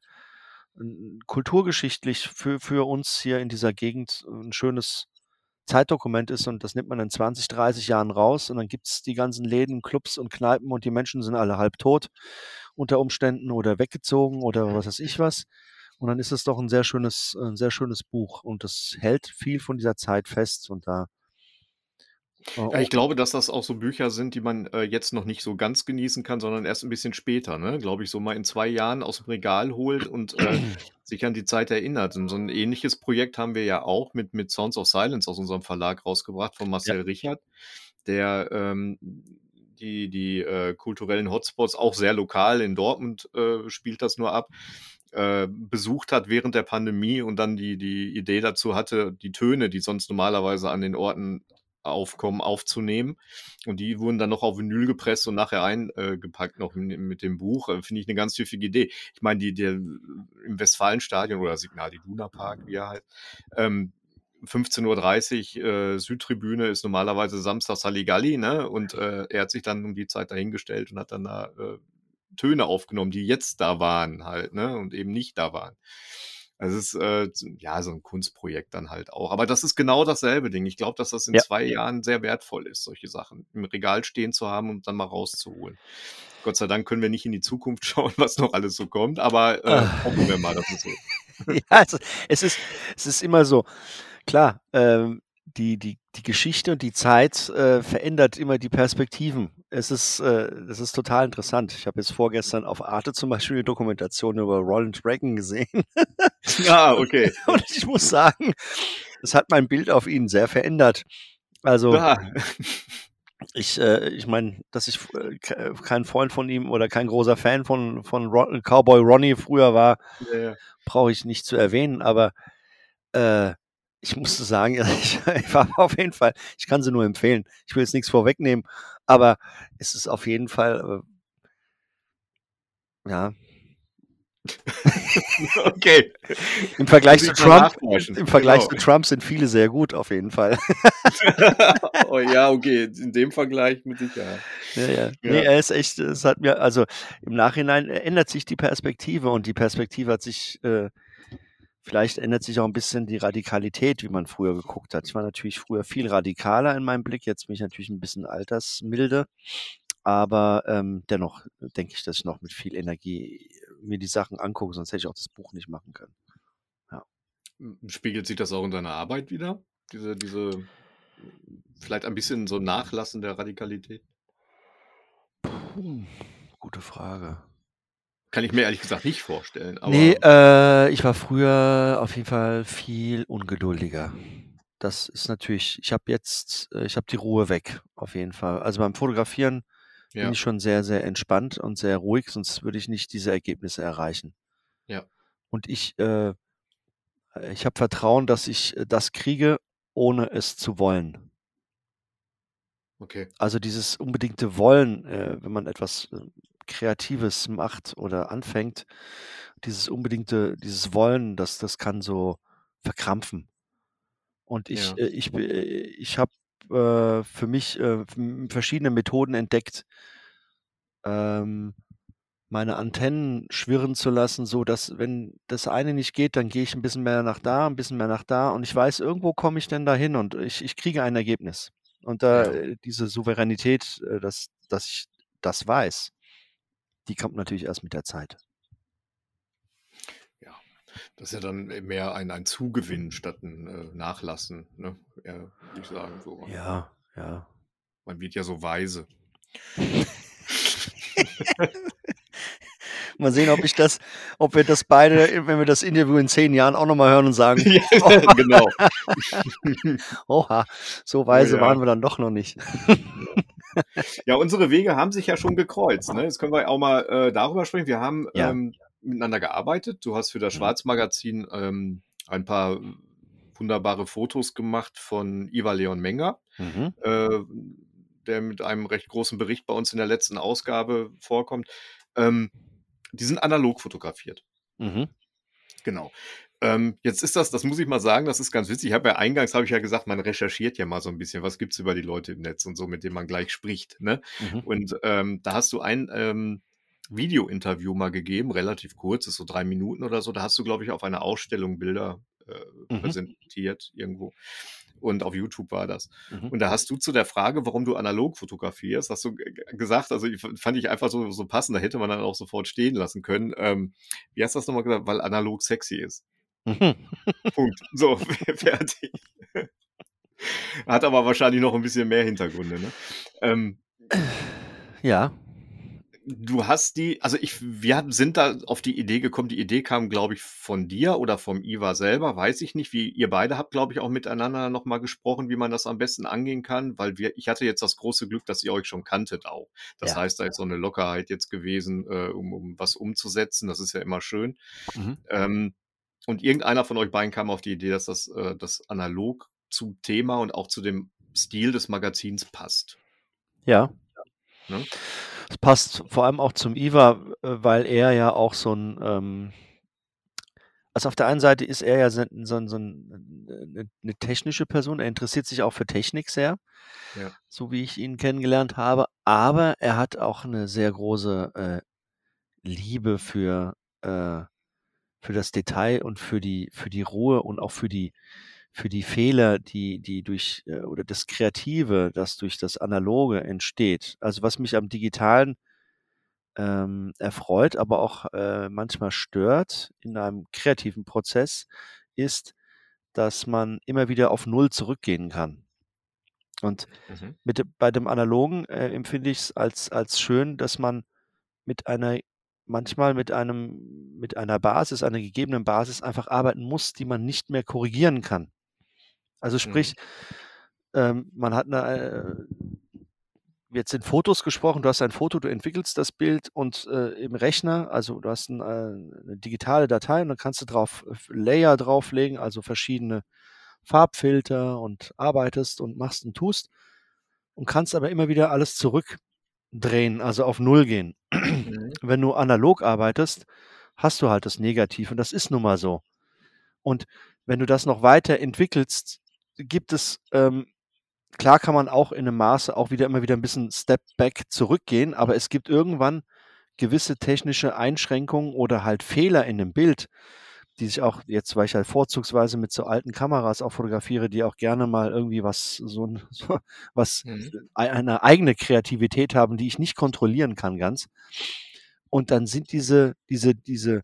Speaker 2: n- kulturgeschichtlich für, für uns hier in dieser Gegend ein schönes Zeitdokument ist und das nimmt man in 20, 30 Jahren raus und dann gibt es die ganzen Läden, Clubs und Kneipen und die Menschen sind alle halb tot unter Umständen oder weggezogen oder was weiß ich was. Und dann ist es doch ein sehr schönes, ein sehr schönes Buch und das hält viel von dieser Zeit fest und da.
Speaker 1: Ja, ich
Speaker 2: oh,
Speaker 1: glaube, dass das auch so Bücher sind, die man, äh, jetzt noch nicht so ganz genießen kann, sondern erst ein bisschen später, ne? Glaube ich, so mal in 2 Jahren aus'm Regal holt und, äh, sich an die Zeit erinnert. Und so 'n ähnliches Projekt haben wir ja auch mit mit Sounds of Silence aus unserem Verlag rausgebracht von
Speaker 2: ja,
Speaker 1: Marcel Richard, der, ähm, die die, äh, kulturellen Hotspots auch sehr lokal in Dortmund, äh, spielt das nur ab, äh, besucht hat während der Pandemie und dann die die Idee dazu hatte, die Töne, die sonst normalerweise an den Orten aufkommen, aufzunehmen. Und die wurden dann noch auf Vinyl gepresst und nachher eingepackt gepackt noch mit dem Buch. Äh, finde ich eine ganz pfiffige Idee. Ich meine, die der im Westfalenstadion oder Signal Iduna Park, wie er heißt, ähm, 15:30 äh, Südtribüne ist normalerweise samstags Halligalli, ne? Und, äh, er hat sich dann um die Zeit dahingestellt und hat dann da, äh, Töne aufgenommen, die jetzt da waren halt, ne? Und eben nicht da waren. Also, es ist, äh, ja, so ein Kunstprojekt dann halt auch. Aber das ist genau dasselbe Ding. Ich glaube, dass das in
Speaker 2: ja,
Speaker 1: 2 Jahren sehr wertvoll ist, solche Sachen im Regal stehen zu haben und dann mal rauszuholen. Gott sei Dank können wir nicht in die Zukunft schauen, was noch alles so kommt, aber, äh,
Speaker 2: Ah.
Speaker 1: hoffen wir mal, dass es so
Speaker 2: ja, also, es ist, es ist immer so. Klar, ähm, die, die, die Geschichte und die Zeit äh, verändert immer die Perspektiven. Es ist, äh, das ist total interessant. Ich habe jetzt vorgestern auf Arte zum Beispiel eine Dokumentation über Ronald Reagan gesehen.
Speaker 1: Ah, okay.
Speaker 2: und ich muss sagen, es hat mein Bild auf ihn sehr verändert. Also,
Speaker 1: Ah.
Speaker 2: ich, äh, ich meine, dass ich äh, ke- kein Freund von ihm oder kein großer Fan von, von Ron, Cowboy Ronnie früher war,
Speaker 1: Ja, ja.
Speaker 2: brauche ich nicht zu erwähnen, aber äh, Ich musste sagen, ich ich war auf jeden Fall ich kann sie nur empfehlen. Ich will jetzt nix vorwegnehmen, aber es ist auf jeden Fall, äh ja.
Speaker 1: Okay.
Speaker 2: Im Vergleich zu Trump im Vergleich
Speaker 1: Genau.
Speaker 2: zu Trump sind viele sehr gut auf jeden Fall.
Speaker 1: Oh ja, okay, in dem Vergleich mit Sicherheit.
Speaker 2: Ja, ja.
Speaker 1: Ja.
Speaker 2: Ne, er ist echt es hat mir also, im Nachhinein ändert sich die Perspektive und die Perspektive hat sich äh, vielleicht ändert sich auch 'n bisschen die Radikalität, wie man früher geguckt hat. Ich war natürlich früher viel radikaler in meinem Blick, jetzt bin ich natürlich 'n bisschen altersmilde, aber, ähm, dennoch denke ich, dass ich noch mit viel Energie mir die Sachen angucke, sonst hätte ich auch das Buch nicht machen können. Ja.
Speaker 1: Spiegelt sich das auch in deiner Arbeit wider? Diese diese vielleicht ein bisschen so Nachlassen der Radikalität?
Speaker 2: Puh, gute Frage.
Speaker 1: Kann ich mir ehrlich gesagt nicht vorstellen, aber
Speaker 2: äh, ich war früher auf jeden Fall viel ungeduldiger. Das ist natürlich ich habe jetzt äh, ich habe die Ruhe weg, auf jeden Fall. Also, beim Fotografieren bin
Speaker 1: Ja.
Speaker 2: ich schon sehr, sehr entspannt und sehr ruhig, sonst würde ich nicht diese Ergebnisse erreichen.
Speaker 1: Ja.
Speaker 2: Und ich äh, ich habe Vertrauen, dass ich, äh, das kriege, ohne es zu wollen.
Speaker 1: Okay.
Speaker 2: Also, dieses unbedingte Wollen, äh, wenn man etwas, äh, Kreatives macht oder anfängt, dieses unbedingte dieses Wollen, das das kann so verkrampfen. Und ich
Speaker 1: Ja.
Speaker 2: äh, ich äh, ich habe, äh, für mich, äh, verschiedene Methoden entdeckt ähm, meine Antennen schwirren zu lassen, sodass, wenn das eine nicht geht, dann gehe ich 'n bisschen mehr nach da, 'n bisschen mehr nach da und ich weiß, irgendwo komme ich denn da hin und ich ich kriege ein Ergebnis. Und da
Speaker 1: Ja.
Speaker 2: äh, diese Souveränität, äh, dass dass ich das weiß, die kommt natürlich erst mit der Zeit.
Speaker 1: Ja, das ist ja dann mehr ein ein Zugewinn statt 'n, äh, Nachlassen, ne? Eher, würde ich sagen, so.
Speaker 2: Ja, ja.
Speaker 1: Man wird ja so weise.
Speaker 2: Mal sehen, ob ich das ob wir das beide, wenn wir das Interview in 10 Jahren auch noch mal hören und sagen:
Speaker 1: Ja, genau.
Speaker 2: „Oha, so
Speaker 1: Oh
Speaker 2: weise
Speaker 1: ja.
Speaker 2: waren wir dann doch noch nicht.“
Speaker 1: Ja, unsere Wege haben sich ja schon gekreuzt, ne? Jetzt können wir auch mal, äh, darüber sprechen. Wir haben,
Speaker 2: Ja.
Speaker 1: ähm, miteinander gearbeitet. Du hast für das
Speaker 2: Mhm.
Speaker 1: Schwarz-Magazin, ähm, ein paar wunderbare Fotos gemacht von Ivar Leon Menger,
Speaker 2: Mhm.
Speaker 1: äh, der mit einem recht großen Bericht bei uns in der letzten Ausgabe vorkommt. Ähm, die sind analog fotografiert.
Speaker 2: Mhm.
Speaker 1: Genau. Ähm, jetzt ist das das muss ich mal sagen, das ist ganz witzig. Ich habe ja eingangs habe ich ja gesagt, man recherchiert ja mal so 'n bisschen, was gibt's über die Leute im Netz und so, mit denen man gleich spricht, ne?
Speaker 2: Mhm.
Speaker 1: Und, ähm, da hast du ein, ähm, Videointerview mal gegeben, relativ kurz, ist so 3 Minuten oder so. Da hast du, glaube ich, auf einer Ausstellung Bilder, äh,
Speaker 2: Mhm.
Speaker 1: präsentiert irgendwo und auf YouTube war das.
Speaker 2: Mhm.
Speaker 1: Und da hast du zu der Frage, warum du analog fotografierst, hast du gesagt also, fand ich einfach so so passend, da hätte man dann auch sofort stehen lassen können. Ähm, wie hast du das noch mal gesagt? Weil analog sexy ist.
Speaker 2: Mhm.
Speaker 1: Punkt. So, fe fertig. Hat aber wahrscheinlich noch 'n bisschen mehr Hintergründe, ne? Ähm
Speaker 2: Ja.
Speaker 1: Du hast die also, ich wir sind da auf die Idee gekommen die Idee kam, glaube ich, von dir oder vom Ivar selber, weiß ich nicht, wie ihr beide habt, glaube ich, auch miteinander noch mal gesprochen, wie man das am besten angehen kann, weil wir ich hatte jetzt das große Glück, dass ihr euch schon kanntet auch. Das
Speaker 2: Ja.
Speaker 1: heißt, da ist so 'ne Lockerheit jetzt gewesen, äh, um um was umzusetzen. Das ist ja immer schön.
Speaker 2: Mhm.
Speaker 1: Ähm, und irgendeiner von euch beiden kam auf die Idee, dass das äh, das analog zum Thema und auch zu dem Stil des Magazins passt.
Speaker 2: Ja.
Speaker 1: Ne?
Speaker 2: Es passt vor allem auch zum Ivar, äh, weil er ja auch so 'n, ähm also, auf der einen Seite ist er ja so so so 'n 'ne 'ne technische Person. Er interessiert sich auch für Technik sehr,
Speaker 1: Ja.
Speaker 2: so wie ich ihn kennengelernt habe, aber er hat auch 'ne sehr große, äh, Liebe für äh, für das Detail und für die für die Ruhe und auch für die für die Fehler, die die durch äh, oder das Kreative, das durch das Analoge entsteht. Also, was mich am Digitalen, ähm, erfreut, aber auch, äh, manchmal stört in einem kreativen Prozess, ist, dass man immer wieder auf Null zurückgehen kann. Und
Speaker 1: Mhm.
Speaker 2: mit bei dem Analogen, äh, empfinde ich's als als schön, dass man mit einer manchmal mit einem mit einer Basis einer gegebenen Basis einfach arbeiten muss, die man nicht mehr korrigieren kann. Also,
Speaker 1: Mhm.
Speaker 2: sprich, ähm, man hat 'ne äh, jetzt in Fotos gesprochen, du hast ein Foto, du entwickelst das Bild und, äh, im Rechner also, du hast 'n äh, 'ne digitale Datei und dann kannst du drauf f Layer drauflegen, also, verschiedene Farbfilter und arbeitest und machst und tust und kannst aber immer wieder alles zurückdrehen, also auf Null gehen.
Speaker 1: Mhm.
Speaker 2: Wenn du analog arbeitest, hast du halt das Negativ und das ist nun mal so. Und wenn du das noch weiter entwickelst, gibt es, ähm, klar kann man auch in einem Maße auch wieder immer wieder ein bisschen Step back zurückgehen, aber es gibt irgendwann gewisse technische Einschränkungen oder halt Fehler in dem Bild, die sich auch jetzt, weil ich halt vorzugsweise mit so alten Kameras auch fotografiere, die auch gerne mal irgendwie was so, ein, so was
Speaker 1: Mhm.
Speaker 2: eine eigene Kreativität haben, die ich nicht kontrollieren kann ganz. Und dann sind diese diese diese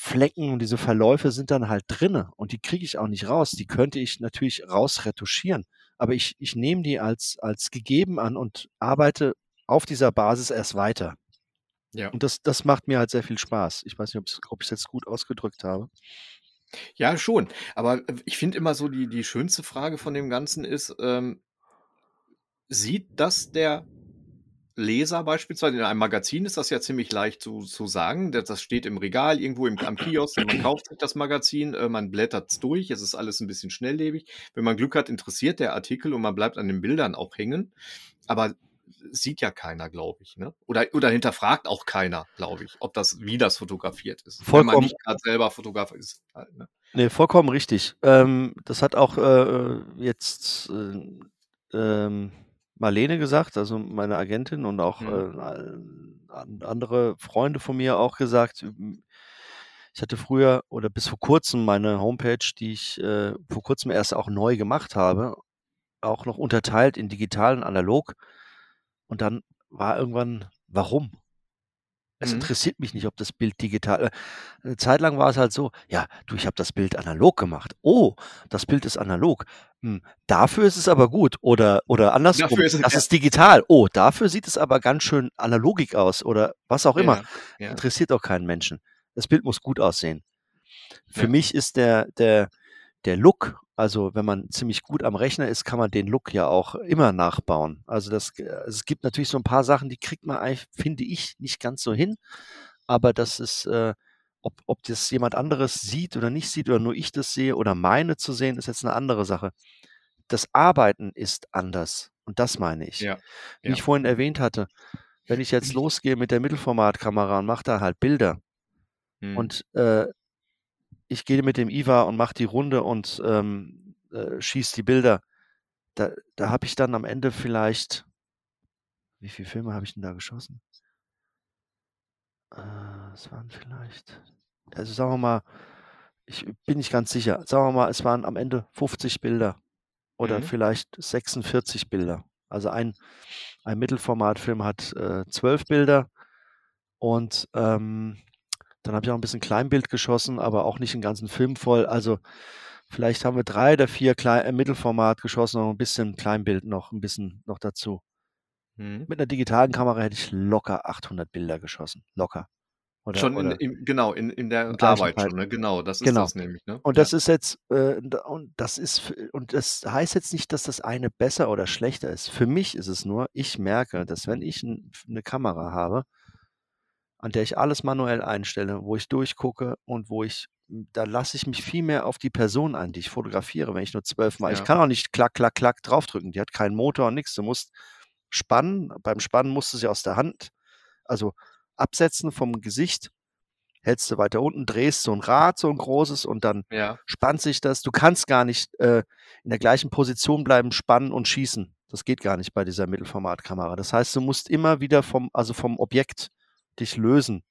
Speaker 2: Flecken und diese Verläufe sind dann halt drinne und die kriege ich auch nicht raus. Die könnte ich natürlich rausretuschieren, aber ich ich nehme die als als gegeben an und arbeite auf dieser Basis erst weiter.
Speaker 1: Ja.
Speaker 2: Und das das macht mir halt sehr viel Spaß. Ich weiß nicht, ob ich's jetzt gut ausgedrückt habe.
Speaker 1: Ja, schon. Aber, ich finde immer so die die schönste Frage von dem Ganzen ist, ähm sieht das der Leser beispielsweise? In einem Magazin ist das ja ziemlich leicht zu zu sagen. Da das steht im Regal irgendwo im am Kiosk man kauft sich das Magazin, äh, man blättert's durch, es ist alles 'n bisschen schnelllebig. Wenn man Glück hat, interessiert der Artikel und man bleibt an den Bildern auch hängen. Aber sieht ja keiner, glaube ich, ne? Oder oder hinterfragt auch keiner, glaube ich, ob das wie das fotografiert ist. Wenn man
Speaker 2: Vollkommen
Speaker 1: nicht grad selber Fotograf ist halt, ne?
Speaker 2: Ne, vollkommen richtig. Ähm, das hat auch, äh, jetzt, äh, ähm, Marlene gesagt, also meine Agentin und auch,
Speaker 1: Mhm.
Speaker 2: äh, an andere Freunde von mir auch gesagt. Ich hatte früher oder bis vor Kurzem meine Homepage, die ich, äh, vor Kurzem erst auch neu gemacht habe, auch noch unterteilt in digital und analog. Und dann war irgendwann warum? Es
Speaker 1: Mhm.
Speaker 2: interessiert mich nicht, ob das Bild digital äh, 'ne Zeit lang war es halt so: „Ja, du, ich habe das Bild analog gemacht. Oh, das Bild ist analog. Hm, dafür ist es aber gut.“ Oder oder andersrum:
Speaker 1: Dafür ist es
Speaker 2: „Das
Speaker 1: ja.
Speaker 2: ist digital. Oh, dafür sieht es aber ganz schön analogig aus.“ Oder was auch immer.
Speaker 1: Ja, ja.
Speaker 2: Interessiert doch keinen Menschen. Das Bild muss gut aussehen. Für mich ist der der der Look also, wenn man ziemlich gut am Rechner ist, kann man den Look ja auch immer nachbauen. Also, das g es gibt natürlich so 'n paar Sachen, die kriegt man finde ich, nicht ganz so hin. Aber das ist, äh ob ob das jemand anderes sieht oder nicht sieht oder nur ich das sehe oder meine zu sehen, ist jetzt 'ne andere Sache. Das Arbeiten ist anders und das meine ich.
Speaker 1: Ja,
Speaker 2: Wie
Speaker 1: ja.
Speaker 2: ich vorhin erwähnt hatte, wenn ich jetzt losgehe mit der Mittelformatkamera und mache da halt Bilder
Speaker 1: Mhm.
Speaker 2: und, äh, ich gehe mit dem IWA und mache die Runde und, ähm, äh, schieße die Bilder. Da da habe ich dann am Ende vielleicht wie viel Filme habe ich denn da geschossen? Äh, es waren vielleicht also, sagen wir mal, ich bin nicht ganz sicher. Sagen wir mal, es waren am Ende 50 Bilder oder
Speaker 1: Mhm.
Speaker 2: vielleicht 46 Bilder. Also, ein ein Mittelformatfilm hat, äh, 12 Bilder und, ähm, dann habe ich auch 'n bisschen Kleinbild geschossen, aber auch nicht 'n ganzen Film voll. Also, vielleicht haben wir 3 oder 4 Klei äh, Mittelformat geschossen und 'n bisschen Kleinbild noch 'n bisschen noch dazu.
Speaker 1: Mhm.
Speaker 2: Mit 'ner digitalen Kamera hätte ich locker 800 Bilder geschossen, locker. Oder
Speaker 1: Schon in im genau, in in der Arbeit schon, ne? Genau, das ist
Speaker 2: Genau.
Speaker 1: das nämlich, ne?
Speaker 2: Und
Speaker 1: Ja.
Speaker 2: das ist jetzt, äh, und das ist und das heißt jetzt nicht, dass das eine besser oder schlechter ist. Für mich ist es nur, ich merke, dass wenn ich 'n f 'ne Kamera habe an der ich alles manuell einstelle, wo ich durchgucke und wo ich da lasse ich mich viel mehr auf die Person ein, die ich fotografiere, wenn ich nur 12 Mal ich
Speaker 1: Ja.
Speaker 2: kann auch nicht klack, klack, klack draufdrücken. Die hat keinen Motor und nix. Du musst spannen. Beim Spannen musst du sie aus der Hand also, absetzen vom Gesicht, hältst du weiter unten, drehst so 'n Rad, so 'n großes und dann
Speaker 1: Ja.
Speaker 2: spannt sich das. Du kannst gar nicht, äh, in der gleichen Position bleiben, spannen und schießen. Das geht gar nicht bei dieser Mittelformatkamera. Das heißt, du musst immer wieder vom also, vom Objekt dich lösen.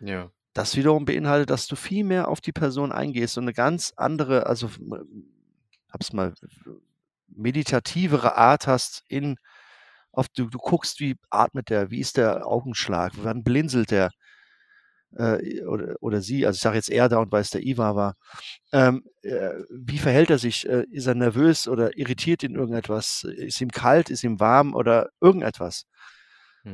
Speaker 1: Ja.
Speaker 2: Das wiederum beinhaltet, dass du viel mehr auf die Person eingehst und 'ne ganz andere also, es mal meditativere Art hast in auf du du guckst, wie atmet der, wie ist der Augenschlag, wann blinzelt der, äh, oder oder sie. Also, ich sage jetzt er da und weil's der IWA war. Ähm, äh, wie verhält er sich? Äh, ist er nervös oder irritiert ihn irgendetwas? Ist ihm kalt, ist ihm warm oder irgendetwas?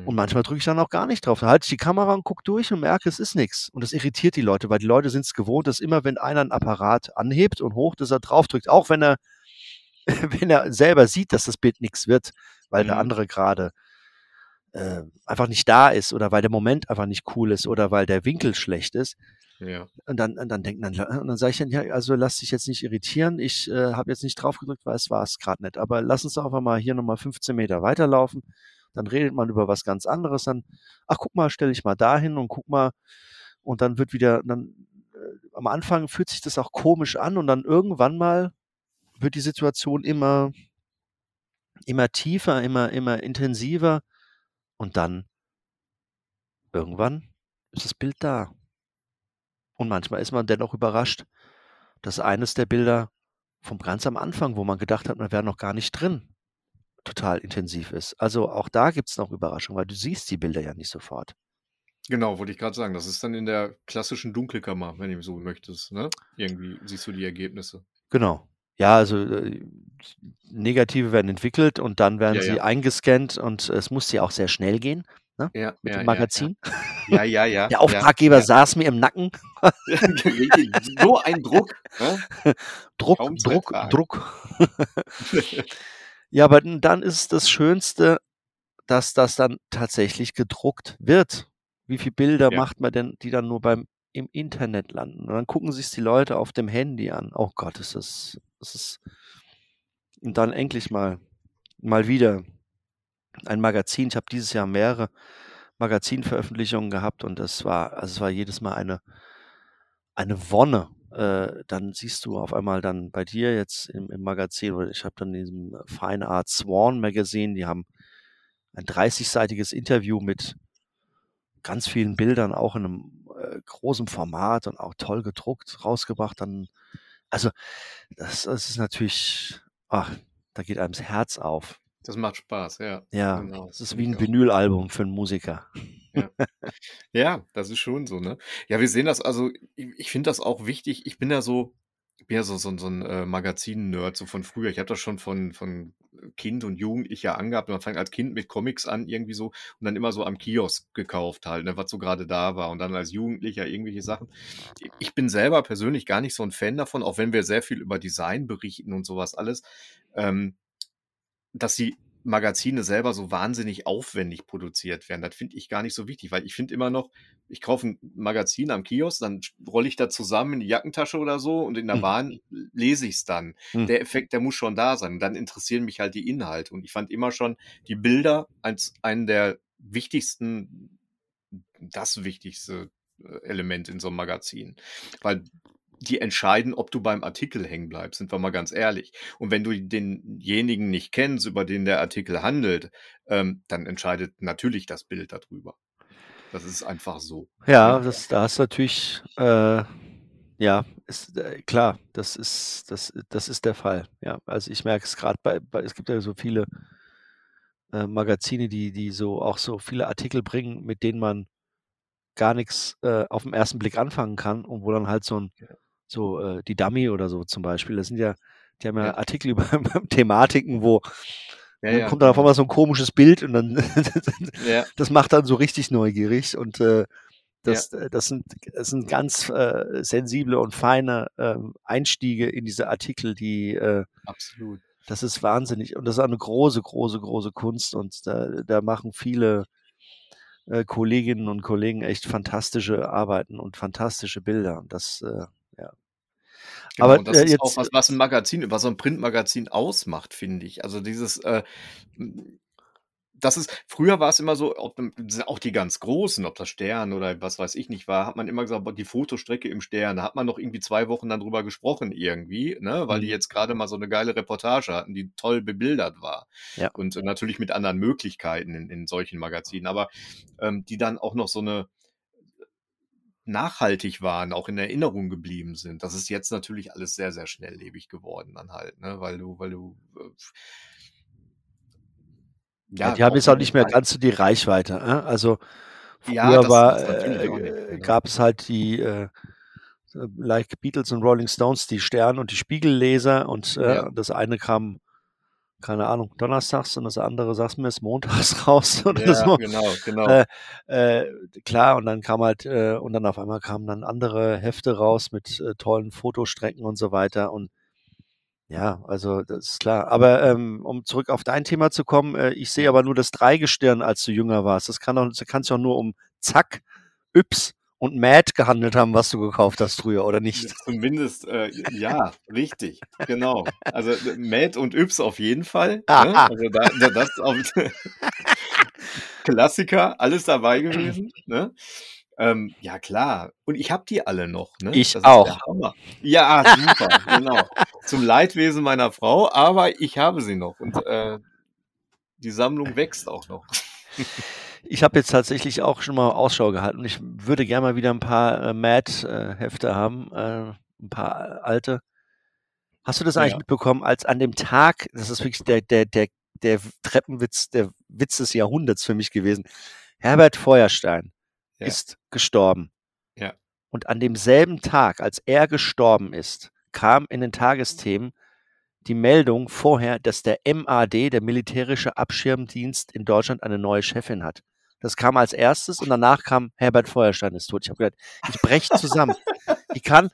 Speaker 2: Und
Speaker 1: Mhm.
Speaker 2: manchmal drücke ich dann auch gar nicht drauf. Dann halte ich die Kamera und gucke durch und merke, es ist nix. Und das irritiert die Leute, weil die Leute sind's gewohnt, dass immer, wenn einer 'n Apparat anhebt und hoch, dass er draufdrückt, auch wenn er wenn er selber sieht, dass das Bild nix wird, weil der
Speaker 1: Mhm.
Speaker 2: andere grade, äh, einfach nicht da ist oder weil der Moment einfach nicht cool ist oder weil der Winkel schlecht ist.
Speaker 1: Ja.
Speaker 2: Und dann, und dann denken dann, und dann sage ich dann, ja, also lass dich jetzt nicht irritieren. Ich äh, habe jetzt nicht drauf gedrückt, weil es war es gerade nicht. Aber lass uns doch einfach mal hier nochmal 15 Meter weiterlaufen. Dann redet man über was ganz anderes. Dann, ach guck mal, stelle ich mal dahin und guck mal. Und dann wird wieder, dann äh, am Anfang fühlt sich das auch komisch an und dann irgendwann mal wird die Situation immer, immer tiefer, immer, immer intensiver. Und dann irgendwann ist das Bild da. Und manchmal ist man dennoch überrascht, dass eines der Bilder vom ganz am Anfang, wo man gedacht hat, man wäre noch gar nicht drin, total intensiv ist. Also auch da gibt es noch Überraschungen, weil du siehst die Bilder ja nicht sofort.
Speaker 1: Genau, wollte ich gerade sagen. Das ist dann in der klassischen Dunkelkammer, wenn du so möchtest. Ne? Irgendwie siehst du die Ergebnisse.
Speaker 2: Genau. Ja, also äh, Negative werden entwickelt und dann werden
Speaker 1: Ja,
Speaker 2: sie
Speaker 1: ja.
Speaker 2: eingescannt und es muss ja auch sehr schnell gehen ne?
Speaker 1: Ja,
Speaker 2: mit dem Magazin.
Speaker 1: Ja, ja, ja.
Speaker 2: Der Auftraggeber saß mir im Nacken.
Speaker 1: So ein Druck. Ne?
Speaker 2: Druck, Druck. Druck. Ja, aber dann ist es das Schönste, dass das dann tatsächlich gedruckt wird. Wie viele Bilder
Speaker 1: Ja.
Speaker 2: macht man denn, die dann nur beim im Internet landen? Und dann gucken sich die Leute auf dem Handy an. Oh Gott, ist das, das ist und dann endlich mal mal wieder ein Magazin. Ich habe dieses Jahr mehrere Magazinveröffentlichungen gehabt und das war, also es war jedes Mal eine eine Wonne. Äh, dann siehst du auf einmal dann bei dir jetzt im, im Magazin, oder ich habe dann in diesem Fine Art Swan Magazine, die haben ein 30-seitiges Interview mit ganz vielen Bildern, auch in einem äh, großen Format und auch toll gedruckt, rausgebracht. Dann, also das, das ist natürlich, ach, da geht einem das Herz auf.
Speaker 1: Das macht Spaß, ja.
Speaker 2: Ja,
Speaker 1: Genau,
Speaker 2: das ist wie ein. Vinylalbum für einen Musiker.
Speaker 1: Ja, das ist schon so, ne? Ja, wir sehen das, also ich, ich finde das auch wichtig. Ich bin ja so, ich bin ja so, so, so ein äh, Magazin-Nerd, so von früher. Ich habe das schon von, von Kind und Jugendlicher angehabt. Man fängt als Kind mit Comics an, irgendwie so, und dann immer so am Kiosk gekauft halt, ne, was so gerade da war. Und dann als Jugendlicher irgendwelche Sachen. Ich bin selber persönlich gar nicht so ein Fan davon, auch wenn wir sehr viel über Design berichten und sowas alles, ähm, dass die Magazine selber so wahnsinnig aufwendig produziert werden. Das finde ich gar nicht so wichtig, weil ich finde immer noch, ich kaufe ein Magazin am Kiosk, dann rolle ich da zusammen in die Jackentasche oder so und in der
Speaker 2: Hm.
Speaker 1: Bahn lese ich es dann.
Speaker 2: Hm.
Speaker 1: Der Effekt, der muss schon da sein. Und dann interessieren mich halt die Inhalte. Und ich fand immer schon die Bilder als einen der wichtigsten, das wichtigste äh, Element in so einem Magazin. Weil die entscheiden, ob du beim Artikel hängen bleibst, sind wir mal ganz ehrlich. Und wenn du denjenigen nicht kennst, über den der Artikel handelt, ähm, dann entscheidet natürlich das Bild darüber. Das ist einfach so.
Speaker 2: Ja,
Speaker 1: Ne?
Speaker 2: das, da hast du natürlich, äh, ja, ist, äh, klar, das ist, das, das ist der Fall. Ja, also ich merke es gerade bei, bei, es gibt ja so viele äh, Magazine, die, die so auch so viele Artikel bringen, mit denen man gar nichts äh, auf den ersten Blick anfangen kann und wo dann halt so ein, so äh, die Dummy oder so zum Beispiel, das sind ja, die haben ja,
Speaker 1: Ja.
Speaker 2: Artikel über Thematiken, wo
Speaker 1: Ja,
Speaker 2: dann
Speaker 1: ja,
Speaker 2: kommt dann auf
Speaker 1: genau.
Speaker 2: einmal so ein komisches Bild und dann das macht dann so richtig neugierig und äh, das, äh, das, sind, das sind ganz äh, sensible und feine ähm, Einstiege in diese Artikel, die äh,
Speaker 1: absolut.
Speaker 2: das ist wahnsinnig und das ist eine große, große, große Kunst und da, da machen viele äh, Kolleginnen und Kollegen echt fantastische Arbeiten und fantastische Bilder und das äh, ja.
Speaker 1: Genau,
Speaker 2: Aber
Speaker 1: und das
Speaker 2: äh,
Speaker 1: ist auch was, was ein Magazin, über so ein Printmagazin ausmacht, finde ich. Also dieses, äh, das ist, früher war es immer so, ob, auch die ganz Großen, ob das Stern oder was weiß ich nicht war, hat man immer gesagt, die Fotostrecke im Stern, da hat man noch irgendwie zwei Wochen dann drüber gesprochen irgendwie, ne, weil die
Speaker 2: Mhm.
Speaker 1: jetzt gerade mal so eine geile Reportage hatten, die toll bebildert war.
Speaker 2: ja.
Speaker 1: Und äh, natürlich mit anderen Möglichkeiten in, in solchen Magazinen, aber ähm, die dann auch noch so eine nachhaltig waren, auch in Erinnerung geblieben sind. Das ist jetzt natürlich alles sehr, sehr schnelllebig geworden dann halt, ne? Weil du, weil du äh,
Speaker 2: Ja,
Speaker 1: ja,
Speaker 2: die haben jetzt auch nicht mehr ganz so die Reichweite. Äh? Also
Speaker 1: Ja,
Speaker 2: früher war,
Speaker 1: das natürlich auch nicht.
Speaker 2: äh,
Speaker 1: Ne?
Speaker 2: gab es halt die äh, like Beatles und Rolling Stones, die Stern- und die Spiegelleser und äh,
Speaker 1: Ja,
Speaker 2: das eine kam, keine Ahnung, donnerstags und das andere, sagst du mir, ist montags raus oder
Speaker 1: ja,
Speaker 2: so.
Speaker 1: genau, genau.
Speaker 2: Äh, äh, klar, und dann kam halt, äh, und dann auf einmal kamen dann andere Hefte raus mit äh, tollen Fotostrecken und so weiter. Und ja, also das ist klar. Aber ähm, um zurück auf dein Thema zu kommen, äh, ich sehe
Speaker 1: Ja,
Speaker 2: aber nur das Dreigestirn, als du jünger warst. Das kann doch, das kannst du auch nur um Zack, Yps und Mad gehandelt haben, was du gekauft hast früher, oder nicht?
Speaker 1: Zumindest, äh, ja, richtig, genau. Also Mad und Yps auf jeden Fall. Ne? Also da, da, das auf Klassiker, alles dabei gewesen. Ne? Ähm, ja, klar. Und ich habe die alle noch. Ne?
Speaker 2: Ich auch.
Speaker 1: Ja, super, genau. Zum Leidwesen meiner Frau, aber ich habe sie noch. Und äh, die Sammlung wächst auch noch.
Speaker 2: Ich habe jetzt tatsächlich auch schon mal Ausschau gehalten und ich würde gerne mal wieder ein paar äh, Mad-Hefte haben, äh, ein paar alte. Hast du das eigentlich ja. mitbekommen, als an dem Tag, das ist wirklich der, der, der, der Treppenwitz, der Witz des Jahrhunderts für mich gewesen. Herbert Feuerstein ja. ist gestorben.
Speaker 1: Ja.
Speaker 2: Und an demselben Tag, als er gestorben ist, kam in den Tagesthemen die Meldung vorher, dass der MAD, der militärische Abschirmdienst in Deutschland, eine neue Chefin hat. Das kam als erstes und danach kam Herbert Feuerstein ist tot. Ich habe gedacht, ich breche zusammen. wie kann,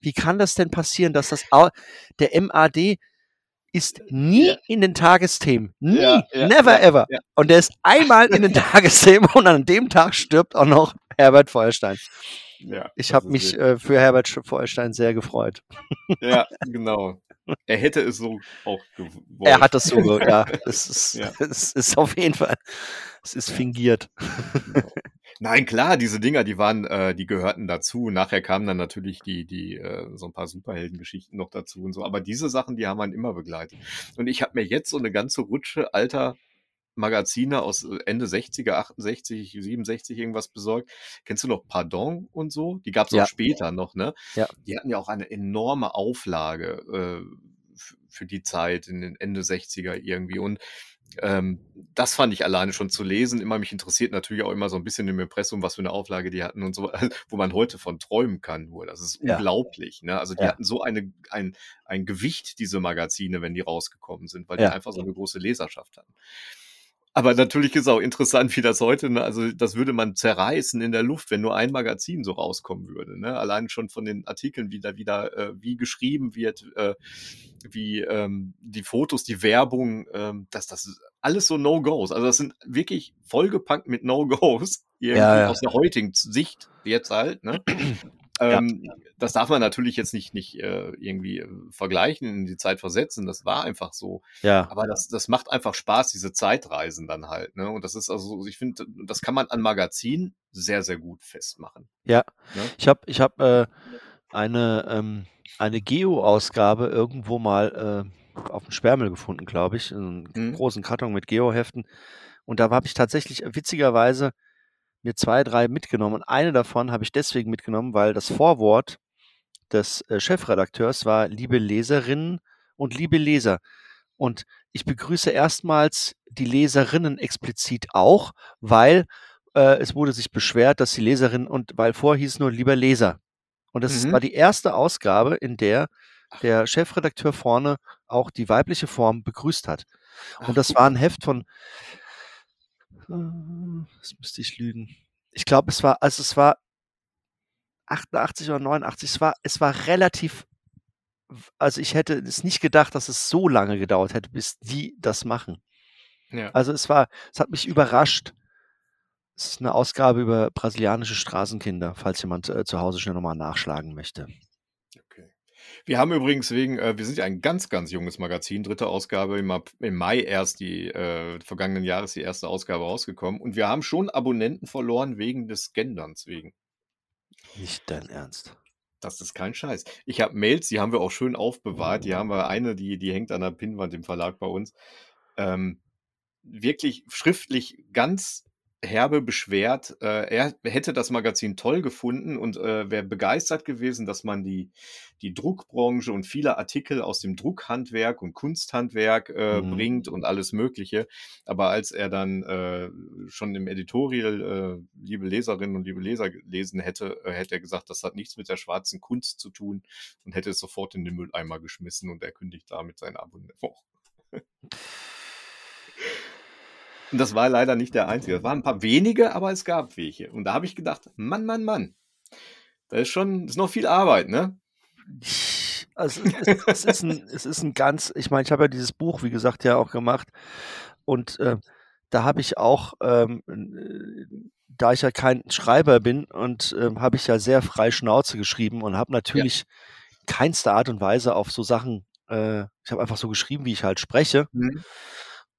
Speaker 2: wie kann das denn passieren, dass das der MAD ist nie ja. in den Tagesthemen. Nie. Ja, ja, Never ever. Und der ist einmal in den Tagesthemen und an dem Tag stirbt auch noch Herbert Feuerstein. Ich habe mich äh, für Herbert Feuerstein sehr gefreut.
Speaker 1: Ja, genau. Er hätte es so auch
Speaker 2: gewollt. Er hat es so, ja. Es ist, ja. es ist auf jeden Fall, es ist fingiert.
Speaker 1: Genau. Nein, klar, diese Dinger, die waren, äh, die gehörten dazu. Nachher kamen dann natürlich die, die, äh, so ein paar Superheldengeschichten noch dazu und so. Aber diese Sachen, die haben man immer begleitet. Und ich habe mir jetzt so eine ganze Rutsche alter Magazine aus äh, Ende 60er, 68, 67 irgendwas besorgt. Kennst du noch Pardon und so? Die gab es ja. auch später noch, ne?
Speaker 2: Ja.
Speaker 1: Die hatten ja auch eine enorme Auflage äh, für die Zeit in den Ende 60er irgendwie. Und ähm, das fand ich alleine schon zu lesen. Immer mich interessiert natürlich auch immer so ein bisschen im Impressum, was für eine Auflage die hatten und so, wo man heute von träumen kann. Nur das ist ja. unglaublich. Ne? Also die ja. hatten so eine, ein, ein Gewicht, diese Magazine, wenn die rausgekommen sind, weil ja. die einfach so eine große Leserschaft hatten. Aber natürlich ist auch interessant, wie das heute, ne? also das würde man zerreißen in der Luft, wenn nur ein Magazin so rauskommen würde. Ne? Allein schon von den Artikeln, wie da wieder, äh, wie geschrieben wird, äh, wie ähm, die Fotos, die Werbung, ähm, dass das alles so No-Gos. Also das sind wirklich vollgepackt mit No-Gos, irgendwie ja, ja. aus der heutigen Sicht jetzt halt. Ne? Ähm, ja. Das darf man natürlich jetzt nicht, nicht äh, irgendwie äh, vergleichen, in die Zeit versetzen. Das war einfach so.
Speaker 2: Ja.
Speaker 1: Aber das, das macht einfach Spaß, diese Zeitreisen dann halt. Ne? Und das ist also, ich finde, das kann man an Magazinen sehr, sehr gut festmachen.
Speaker 2: Ja. Ne? Ich habe ich hab, äh, eine, ähm, eine Geo-Ausgabe irgendwo mal äh, auf dem Sperrmüll gefunden, glaube ich. Einen mhm. großen Karton mit Geo-Heften. Und da habe ich tatsächlich witzigerweise mir zwei, drei mitgenommen. Und eine davon habe ich deswegen mitgenommen, weil das Vorwort des äh, Chefredakteurs war liebe Leserinnen und liebe Leser. Und ich begrüße erstmals die Leserinnen explizit auch, weil äh, es wurde sich beschwert, dass die Leserinnen und weil vorher hieß nur lieber Leser. Und das mhm. war die erste Ausgabe, in der der Chefredakteur vorne auch die weibliche Form begrüßt hat. Und das war ein Heft von das müsste ich lügen. Ich glaube, es war, also es war 88 oder 89. Es war, es war relativ, also ich hätte es nicht gedacht, dass es so lange gedauert hätte, bis die das machen. Ja. Also es war, es hat mich überrascht. Es ist eine Ausgabe über brasilianische Straßenkinder, falls jemand äh, zu Hause schnell nochmal nachschlagen möchte.
Speaker 1: Wir haben übrigens wegen, äh, wir sind ja ein ganz, ganz junges Magazin, dritte Ausgabe, im, im Mai erst die äh, vergangenen Jahres die erste Ausgabe rausgekommen und wir haben schon Abonnenten verloren wegen des Genderns wegen.
Speaker 2: Nicht dein Ernst.
Speaker 1: Das ist kein Scheiß. Ich habe Mails, die haben wir auch schön aufbewahrt. Die haben wir eine, die, die hängt an der Pinnwand im Verlag bei uns. Ähm, wirklich schriftlich ganz herbe beschwert, äh, er hätte das Magazin toll gefunden und äh, wäre begeistert gewesen, dass man die, die Druckbranche und viele Artikel aus dem Druckhandwerk und Kunsthandwerk äh, mhm. bringt und alles Mögliche. Aber als er dann äh, schon im Editorial äh, liebe Leserinnen und liebe Leser gelesen hätte, äh, hätte er gesagt, das hat nichts mit der schwarzen Kunst zu tun und hätte es sofort in den Mülleimer geschmissen und er kündigt damit sein Abonnement. Und das war leider nicht der einzige. Es waren ein paar wenige, aber es gab welche. Und da habe ich gedacht, Mann, Mann, Mann. Da ist schon, ist noch viel Arbeit, ne?
Speaker 2: Also es, es, ist, ein, es ist ein ganz, ich meine, ich habe ja dieses Buch, wie gesagt, ja auch gemacht. Und äh, da habe ich auch ähm, da ich ja kein Schreiber bin und ähm, habe ich ja sehr frei Schnauze geschrieben und habe
Speaker 1: Ja.
Speaker 2: natürlich keinster Art und Weise auf so Sachen äh, ich habe einfach so geschrieben, wie ich halt spreche.
Speaker 1: Mhm.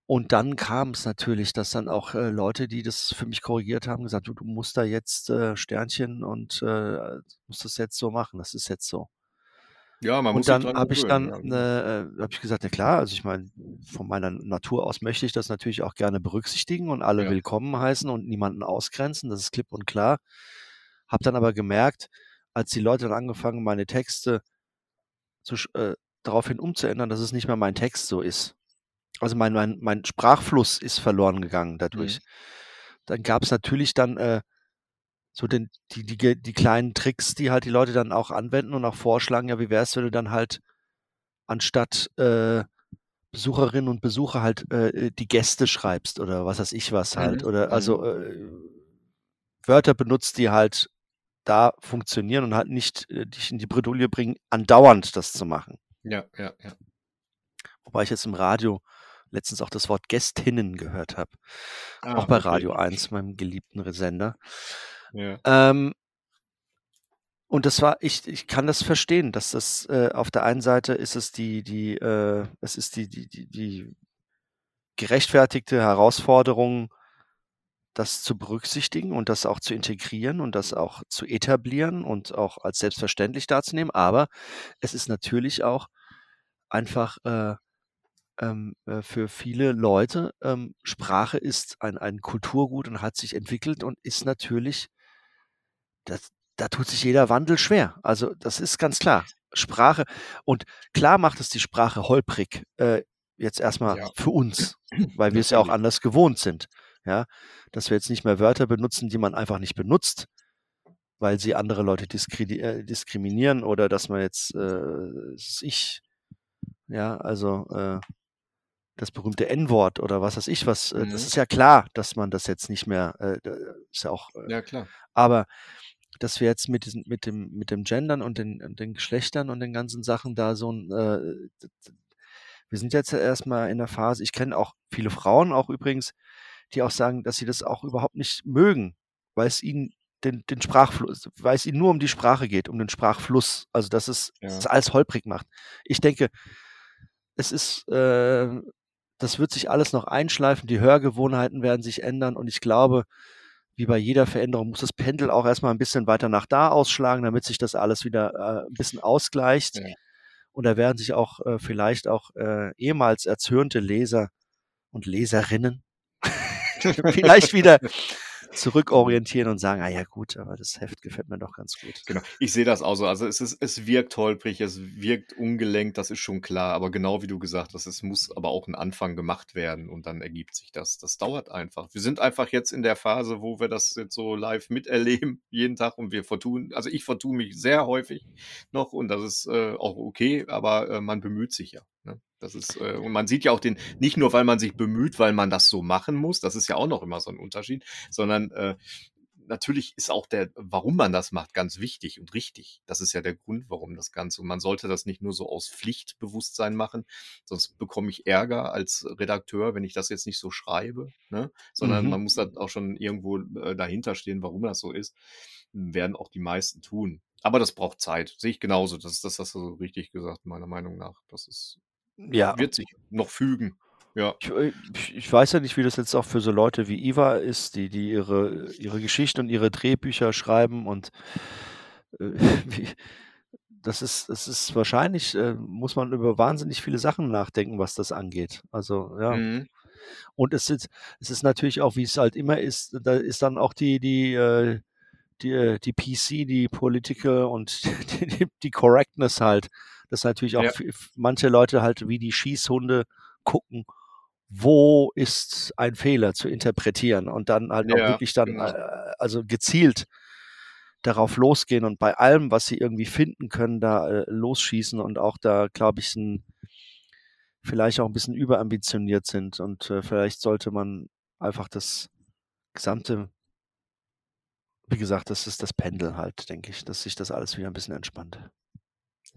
Speaker 2: Und dann kam's natürlich, dass dann auch, äh, Leute, die das für mich korrigiert haben, gesagt: „Du du musst da jetzt, äh, Sternchen und, äh, musst das jetzt so machen. Das ist jetzt so.“
Speaker 1: Ja, man muss
Speaker 2: Und
Speaker 1: sich
Speaker 2: dann habe ich dann,
Speaker 1: ja, genau.
Speaker 2: äh, habe ich gesagt: „Na klar, also ich meine, von meiner Natur aus möchte ich das natürlich auch gerne berücksichtigen und alle
Speaker 1: Ja.
Speaker 2: willkommen heißen und niemanden ausgrenzen, das ist klipp und klar.“ Habe dann aber gemerkt, als die Leute dann angefangen, meine Texte zu äh, daraufhin umzuändern, dass es nicht mehr mein Text so ist. Also mein mein mein Sprachfluss ist verloren gegangen dadurch.
Speaker 1: Mhm.
Speaker 2: Dann gab's natürlich dann, äh, so den die die die kleinen Tricks, die halt die Leute dann auch anwenden und auch vorschlagen: „Ja, wie wär's, wenn du dann halt anstatt, äh, Besucherinnen und Besucher halt, äh, äh, die Gäste schreibst“ oder was weiß ich was halt
Speaker 1: Mhm,
Speaker 2: oder also,
Speaker 1: mhm.
Speaker 2: äh, Wörter benutzt, die halt da funktionieren und halt nicht, äh, dich in die Bredouille bringen, andauernd das zu machen.
Speaker 1: Ja, ja, ja.
Speaker 2: Wobei ich jetzt im Radio letztens auch das Wort Gästinnen gehört habe,
Speaker 1: Ah,
Speaker 2: auch bei
Speaker 1: okay.
Speaker 2: Radio 1, meinem geliebten Sender.
Speaker 1: Ja.
Speaker 2: Ähm und das war ich ich kann das verstehen, dass das äh, auf der einen Seite ist es die die äh, es ist die die die die gerechtfertigte Herausforderung, das zu berücksichtigen und das auch zu integrieren und das auch zu etablieren und auch als selbstverständlich darzunehmen. Aber es ist natürlich auch einfach, äh, ähm, äh, für viele Leute ähm, Sprache ist ein ein Kulturgut und hat sich entwickelt und ist natürlich das da tut sich jeder Wandel schwer. Also, das ist ganz klar. Sprache und klar macht es die Sprache holprig, äh, jetzt erst mal
Speaker 1: Ja.
Speaker 2: für uns, weil wir es ja auch anders gewohnt sind, ja? Dass wir jetzt nicht mehr Wörter benutzen, die man einfach nicht benutzt, weil sie andere Leute diskredi äh, diskriminieren oder dass man jetzt, äh, ich ja, also, äh, das berühmte N-Wort oder was weiß ich was, äh, das
Speaker 1: Mhm.
Speaker 2: ist ja klar, dass man das jetzt nicht mehr, äh, ist ja auch, äh
Speaker 1: Ja, klar.
Speaker 2: aber dass wir jetzt mit diesen mit dem mit dem Gendern und den den Geschlechtern und den ganzen Sachen da so 'n, äh, wir sind jetzt ja erst mal in der Phase ich kenne auch viele Frauen auch übrigens, die auch sagen, dass sie das auch überhaupt nicht mögen, weil's ihnen den den Sprachfluss weil's ihnen nur um die Sprache geht, um den Sprachfluss, also dass es das
Speaker 1: Ja.
Speaker 2: alles holprig macht. Ich denke, es ist, äh das wird sich alles noch einschleifen, die Hörgewohnheiten werden sich ändern und ich glaube, wie bei jeder Veränderung muss das Pendel auch erst mal 'n bisschen weiter nach da ausschlagen, damit sich das alles wieder, äh, 'n bisschen ausgleicht.
Speaker 1: Ja.
Speaker 2: Und da werden sich auch, äh, vielleicht auch, äh, ehemals erzürnte Leser und Leserinnen vielleicht wieder zurückorientieren und sagen: „Ah ja gut, aber das Heft gefällt mir doch ganz gut.“
Speaker 1: Genau. Ich sehe das auch so. Also, es ist es wirkt holprig, es wirkt ungelenkt, das ist schon klar. Aber genau wie du gesagt hast, es muss aber auch 'n Anfang gemacht werden und dann ergibt sich das. Das dauert einfach. Wir sind einfach jetzt in der Phase, wo wir das jetzt so live miterleben, jeden Tag und wir vertun also, ich vertue mich sehr häufig noch und das ist, äh, auch okay, aber, äh, man bemüht sich ja, ne? Das ist, äh und man sieht ja auch den nicht nur, weil man sich bemüht, weil man das so machen muss, das ist ja auch noch immer so 'n Unterschied, sondern, äh, natürlich ist auch der warum man das macht, ganz wichtig und richtig. Das ist ja der Grund, warum das Ganze und man sollte das nicht nur so aus Pflichtbewusstsein machen, sonst bekomme ich Ärger als Redakteur, wenn ich das jetzt nicht so schreibe, ne? Sondern
Speaker 2: Mhm.
Speaker 1: man muss halt auch schon irgendwo, äh, dahinterstehen, warum das so ist. Werden auch die meisten tun. Aber das braucht Zeit. Sehe ich genauso. Das das hast du so richtig gesagt, meiner Meinung nach. Das ist
Speaker 2: Ja.
Speaker 1: wird sich noch fügen. Ja.
Speaker 2: Ich äh, ich ich weiß ja nicht, wie das jetzt auch für so Leute wie Iva ist, die die ihre ihre Geschichten und ihre Drehbücher schreiben und, äh, wie das ist das ist wahrscheinlich, äh, muss man über wahnsinnig viele Sachen nachdenken, was das angeht. Also, ja.
Speaker 1: Mhm.
Speaker 2: Und es ist es ist natürlich auch, wie's halt immer ist, da ist dann auch die die, äh die äh, die PC, die Political und die die die Correctness halt, dass natürlich auch
Speaker 1: Ja.
Speaker 2: manche Leute halt wie die Schießhunde gucken, wo ist ein Fehler zu interpretieren und dann halt auch
Speaker 1: Ja,
Speaker 2: wirklich dann,
Speaker 1: genau.
Speaker 2: äh also gezielt darauf losgehen und bei allem, was sie irgendwie finden können, da, äh, losschießen und auch da, glaube ich, 'n vielleicht auch 'n bisschen überambitioniert sind und, äh, vielleicht sollte man einfach das gesamte wie gesagt, das ist das Pendel halt, denke ich, dass sich das alles wieder 'n bisschen entspannt.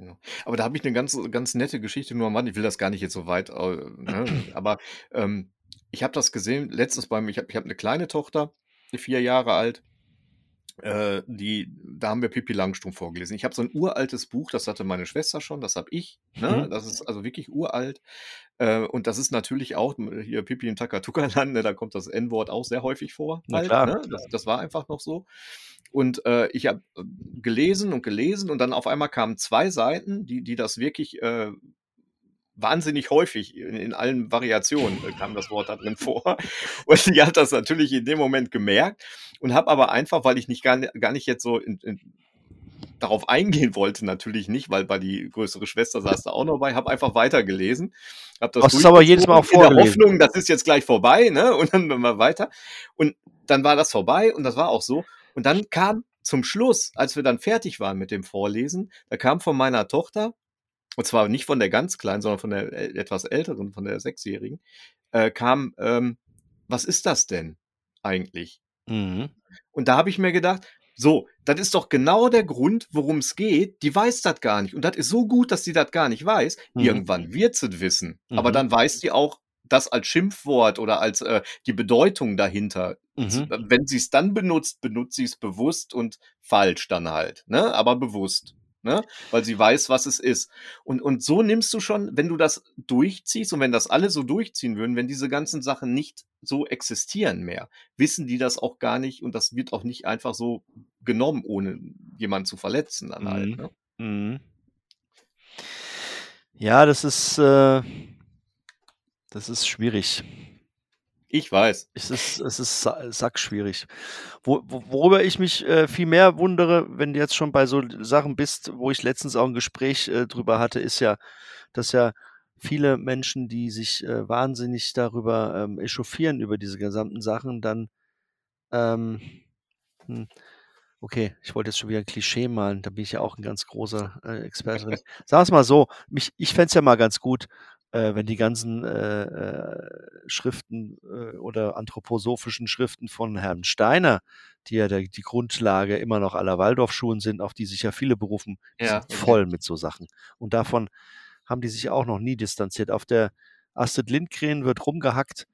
Speaker 1: Genau. Aber da habe ich 'ne ganz ganz nette Geschichte nur am Rande. Ich will das gar nicht jetzt so weit, äh, ne? Aber, ähm, ich habe das gesehen letztens beim ich habe ich habe 'ne kleine Tochter 4 Jahre alt. Äh, die da haben wir Pippi Langstrumpf vorgelesen. Ich habe so 'n uraltes Buch, das hatte meine Schwester schon, das habe ich, ne?
Speaker 2: Mhm.
Speaker 1: Das ist also wirklich uralt. Äh, und das ist natürlich auch hier Pippi im Takatuka-Land, ne, da kommt das N-Wort auch sehr häufig vor halt,
Speaker 2: klar,
Speaker 1: ne? Das das war einfach noch so. Und, äh, ich habe, äh, gelesen und gelesen und dann auf einmal kamen 2 Seiten, die die das wirklich, äh, wahnsinnig häufig in in allen Variationen, äh, kam das Wort da drin vor. Und ich habe das natürlich in dem Moment gemerkt und habe aber einfach, weil ich nicht gar gar nicht jetzt so in in darauf eingehen wollte natürlich nicht, weil weil die größere Schwester saß da auch noch bei, habe einfach weitergelesen, habe das
Speaker 2: Hast es aber jedes Mal auch
Speaker 1: durchgezogen in der
Speaker 2: vorgelesen?
Speaker 1: Hoffnung, das ist jetzt gleich vorbei, ne? Und dann immer weiter. Und dann war das vorbei und das war auch so. Und dann kam zum Schluss, als wir dann fertig waren mit dem Vorlesen, da kam von meiner Tochter und zwar nicht von der ganz Kleinen, sondern von der e etwas Älteren, von der Sechsjährigen, äh, kam, ähm: „Was ist das denn eigentlich?“
Speaker 2: Mhm.
Speaker 1: Und da habe ich mir gedacht: „So, das ist doch genau der Grund, worum's geht. Die weiß das gar nicht. Und das ist so gut, dass sie das gar nicht weiß.
Speaker 2: Mhm.
Speaker 1: Irgendwann wird sie's wissen. Aber
Speaker 2: Mhm.
Speaker 1: dann weiß sie auch das als Schimpfwort oder als, äh, die Bedeutung dahinter.
Speaker 2: Mhm.
Speaker 1: wenn sie's dann benutzt, benutzt sie's bewusst und falsch dann halt, ne? Aber bewusst, ne? Weil sie weiß, was es ist. Und und so nimmst du schon wenn du das durchziehst und wenn das alle so durchziehen würden, wenn diese ganzen Sachen nicht so existieren mehr, wissen die das auch gar nicht und das wird auch nicht einfach so genommen, ohne jemanden zu verletzen dann halt,
Speaker 2: Mhm.
Speaker 1: ne?
Speaker 2: Mhm. Ja, das ist, äh das ist schwierig.
Speaker 1: Ich weiß.
Speaker 2: Es ist es ist sa sackschwierig. Wo wo worüber ich mich, äh, viel mehr wundere, wenn du jetzt schon bei so Sachen bist, wo ich letztens auch 'n Gespräch, äh, drüber hatte, ist ja, dass ja viele Menschen, die sich, äh, wahnsinnig darüber, ähm, echauffieren, über diese gesamten Sachen, dann, ähm hm, okay, ich wollte jetzt schon wieder 'n Klischee malen, da bin ich ja auch 'n ganz großer, äh, Experte. Sagen wir's mal so, mich ich fände es ja mal ganz gut, äh, wenn die ganzen, äh, äh, Schriften, äh, oder anthroposophischen Schriften von Herrn Steiner, die ja der die Grundlage immer noch aller Waldorfschulen sind, auf die sich ja viele berufen,
Speaker 1: Ja,
Speaker 2: sind voll mit so Sachen. Und davon haben die sich auch noch nie distanziert. Auf der Astrid Lindgren wird rumgehackt,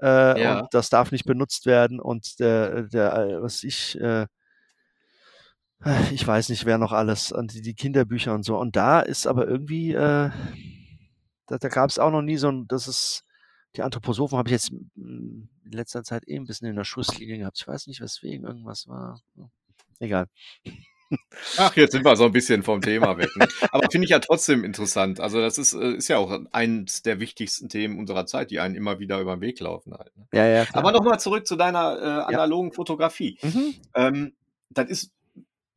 Speaker 2: äh, und
Speaker 1: Ja.
Speaker 2: das darf nicht benutzt werden und der der, äh, was ich, äh ich weiß nicht, wer noch alles und die die Kinderbücher und so. Und da ist aber irgendwie, äh da da gab's auch noch nie so 'n das ist die Anthroposophen habe ich jetzt, in letzter Zeit eh 'n bisschen in der Schusslinie gehabt. Ich weiß nicht, weswegen, irgendwas war, egal.
Speaker 1: Ach, jetzt sind wir so 'n bisschen vom Thema weg, ne? Aber finde ich ja trotzdem interessant. Also, das ist äh, ist ja auch eins der wichtigsten Themen unserer Zeit, die einem immer wieder über 'n Weg laufen halt, ne?
Speaker 2: Ja, ja,
Speaker 1: Aber
Speaker 2: klar.
Speaker 1: noch mal zurück zu deiner, äh,
Speaker 2: Ja.
Speaker 1: analogen Fotografie.
Speaker 2: Mhm.
Speaker 1: Ähm, das ist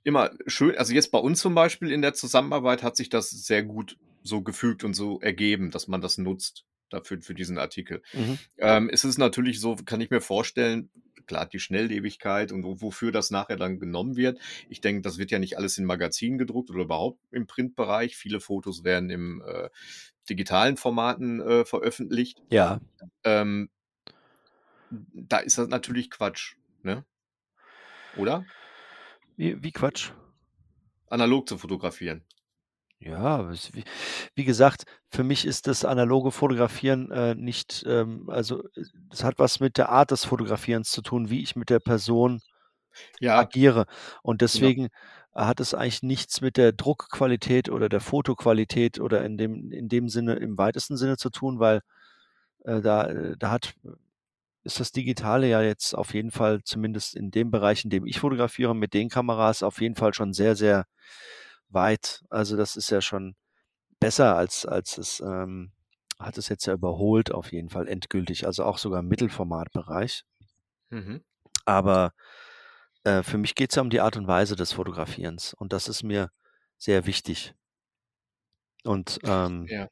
Speaker 1: immer schön also, jetzt bei uns zum Beispiel in der Zusammenarbeit hat sich das sehr gut so gefügt und so ergeben, dass man das nutzt dafür für diesen Artikel.
Speaker 2: Mhm.
Speaker 1: Ähm, es ist natürlich so, kann ich mir vorstellen klar, die Schnelllebigkeit und wo wofür das nachher dann genommen wird. Ich denke, das wird ja nicht alles in Magazinen gedruckt oder überhaupt im Printbereich. Viele Fotos werden im, äh, digitalen Formaten, äh, veröffentlicht.
Speaker 2: Ja.
Speaker 1: Ähm da ist das natürlich Quatsch, ne? Oder?
Speaker 2: Wie wie Quatsch?
Speaker 1: Analog zu fotografieren.
Speaker 2: Ja, es wie wie gesagt, für mich ist das analoge Fotografieren, äh, nicht, ähm also, äh, das hat was mit der Art des Fotografierens zu tun, wie ich mit der Person
Speaker 1: Ja.
Speaker 2: agiere. Und
Speaker 1: Genau.
Speaker 2: deswegen hat es eigentlich nichts mit der Druckqualität oder der Fotoqualität oder in dem in dem Sinne im weitesten Sinne zu tun, weil, äh, da äh, da hat ist das Digitale ja jetzt auf jeden Fall zumindest in dem Bereich, in dem ich fotografiere, mit den Kameras auf jeden Fall schon sehr, sehr weit. Also, das ist ja schon besser als als es, ähm hat es jetzt ja überholt auf jeden Fall endgültig, also, auch sogar im Mittelformatbereich.
Speaker 1: Mhm.
Speaker 2: Aber, äh, für mich geht's ja um die Art und Weise des Fotografierens und das ist mir sehr wichtig. Und, ähm
Speaker 1: Ja.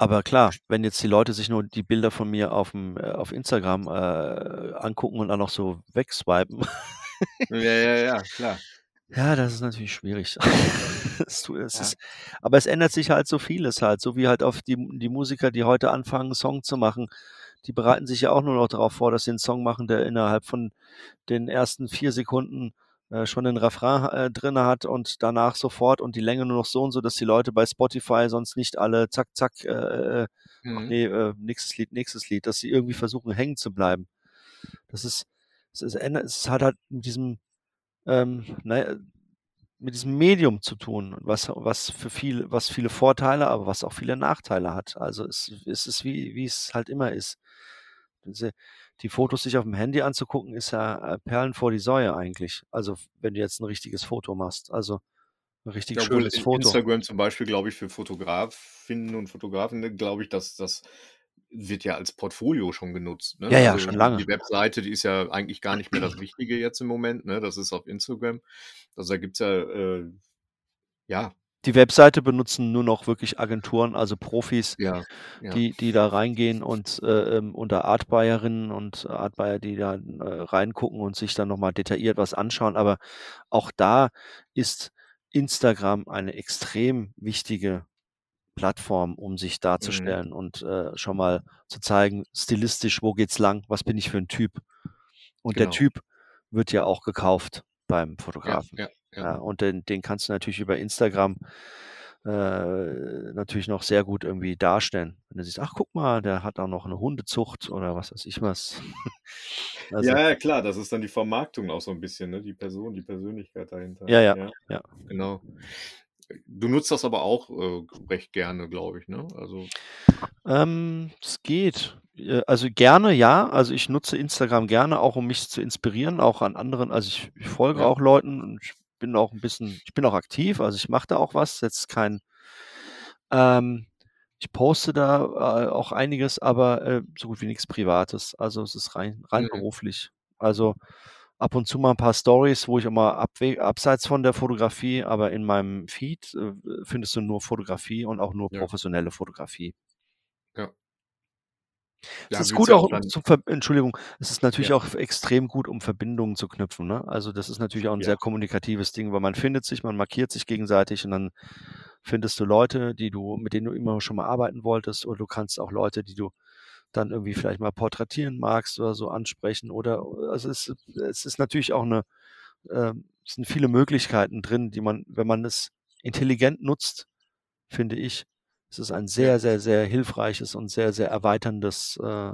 Speaker 2: aber klar, wenn jetzt die Leute sich nur die Bilder von mir auf'm äh, auf Instagram, äh, angucken und dann noch so wegswipen.
Speaker 1: Ja, ja, ja, klar.
Speaker 2: Ja, das ist natürlich schwierig. Es tu es
Speaker 1: Ja.
Speaker 2: ist aber es ändert sich halt so vieles halt, so wie halt auf die die Musiker, die heute anfangen, 'n Song zu machen, die bereiten sich ja auch nur noch darauf vor, dass sie 'n Song machen, der innerhalb von den ersten 4 Sekunden, äh, schon den Refrain, äh, drinne hat und danach sofort und die Länge nur noch so und so, dass die Leute bei Spotify sonst nicht alle zack, zack, äh, äh, ach
Speaker 1: Mhm.
Speaker 2: ne, äh, nächstes Lied, nächstes Lied, dass sie irgendwie versuchen, hängen zu bleiben. Das ist es ist änder es hat halt mit diesem, ähm, na ja, mit diesem Medium zu tun, was was für viel was viele Vorteile, aber was auch viele Nachteile hat. Also, es es ist wie wie es halt immer ist. Diese die Fotos sich auf'm Handy anzugucken, ist ja, äh, Perlen vor die Säue eigentlich. Also, wenn du jetzt 'n richtiges Foto machst, also 'n richtig
Speaker 1: Ja,
Speaker 2: schönes Foto.
Speaker 1: Instagram zum Beispiel, glaube ich, für Fotografinnen und Fotografen, ne, glaube ich, das das wird ja als Portfolio schon genutzt, ne?
Speaker 2: Ja, ja,
Speaker 1: Also,
Speaker 2: schon lange.
Speaker 1: die Webseite, die ist ja eigentlich gar nicht mehr das Wichtige jetzt im Moment, ne? Das ist auf Instagram. Also, da gibt's ja, äh ja.
Speaker 2: Die Webseite benutzen nur noch wirklich Agenturen, also Profis,
Speaker 1: Ja, ja.
Speaker 2: die die da reingehen und, äh, ähm, unter Art-Buyerinnen und Art-Buyer, die da, äh, reingucken und sich dann noch mal detailliert was anschauen. Aber auch da ist Instagram eine extrem wichtige Plattform, um sich
Speaker 1: Mhm.
Speaker 2: darzustellen und, äh, schon mal zu zeigen, stilistisch, wo geht's lang? Was bin ich für 'n Typ? Und der
Speaker 1: Genau.
Speaker 2: Typ wird ja auch gekauft beim Fotografen.
Speaker 1: ja, ja.
Speaker 2: Ja, und den den kannst du natürlich über Instagram, äh, natürlich noch sehr gut irgendwie darstellen. Wenn du siehst: „Ach, guck mal, der hat auch noch 'ne Hundezucht“ oder was weiß ich was. Also
Speaker 1: Ja, ja, klar, das ist dann die Vermarktung auch so 'n bisschen, ne? Die Person, die Persönlichkeit dahinter.
Speaker 2: Ja, ja,
Speaker 1: Ja,
Speaker 2: ja.
Speaker 1: genau. Du nutzt das aber auch, äh, recht gerne, glaube ich, ne? Also
Speaker 2: Ähm, es geht. Äh, also, gerne, ja. Also, ich nutze Instagram gerne, auch um mich zu inspirieren, auch an anderen also, ich ich folge
Speaker 1: Ja.
Speaker 2: auch Leuten und ich bin auch 'n bisschen ich bin auch aktiv, also, ich mache da auch was, jetzt kein ähm, ich poste da, äh, auch einiges, aber, äh, so gut wie nix Privates. Also, es ist rein rein
Speaker 1: Mhm.
Speaker 2: beruflich. Also, ab und zu mal 'n paar Storys, wo ich abwe abseits von der Fotografie aber in meinem Feed, äh, findest du nur Fotografie und auch nur
Speaker 1: Ja.
Speaker 2: professionelle Fotografie.
Speaker 1: Ja.
Speaker 2: Es
Speaker 1: Ja,
Speaker 2: ist gut auch
Speaker 1: auch
Speaker 2: um
Speaker 1: dann
Speaker 2: zu ver Entschuldigung, es ist natürlich
Speaker 1: Ja.
Speaker 2: auch extrem gut, um Verbindungen zu knüpfen, ne? Also, das ist natürlich auch 'n
Speaker 1: Ja.
Speaker 2: sehr kommunikatives Ding, weil man findet sich, man markiert sich gegenseitig und dann findest du Leute, die du mit denen du immer schon mal arbeiten wolltest oder du kannst auch Leute, die du dann irgendwie vielleicht mal porträtieren magst oder so ansprechen oder also, es es ist natürlich auch 'ne ähm, es sind viele Möglichkeiten drin, die man wenn man es intelligent nutzt, finde ich, ist es ein
Speaker 1: Ja.
Speaker 2: sehr, sehr, sehr hilfreiches und sehr, sehr erweiterndes, äh,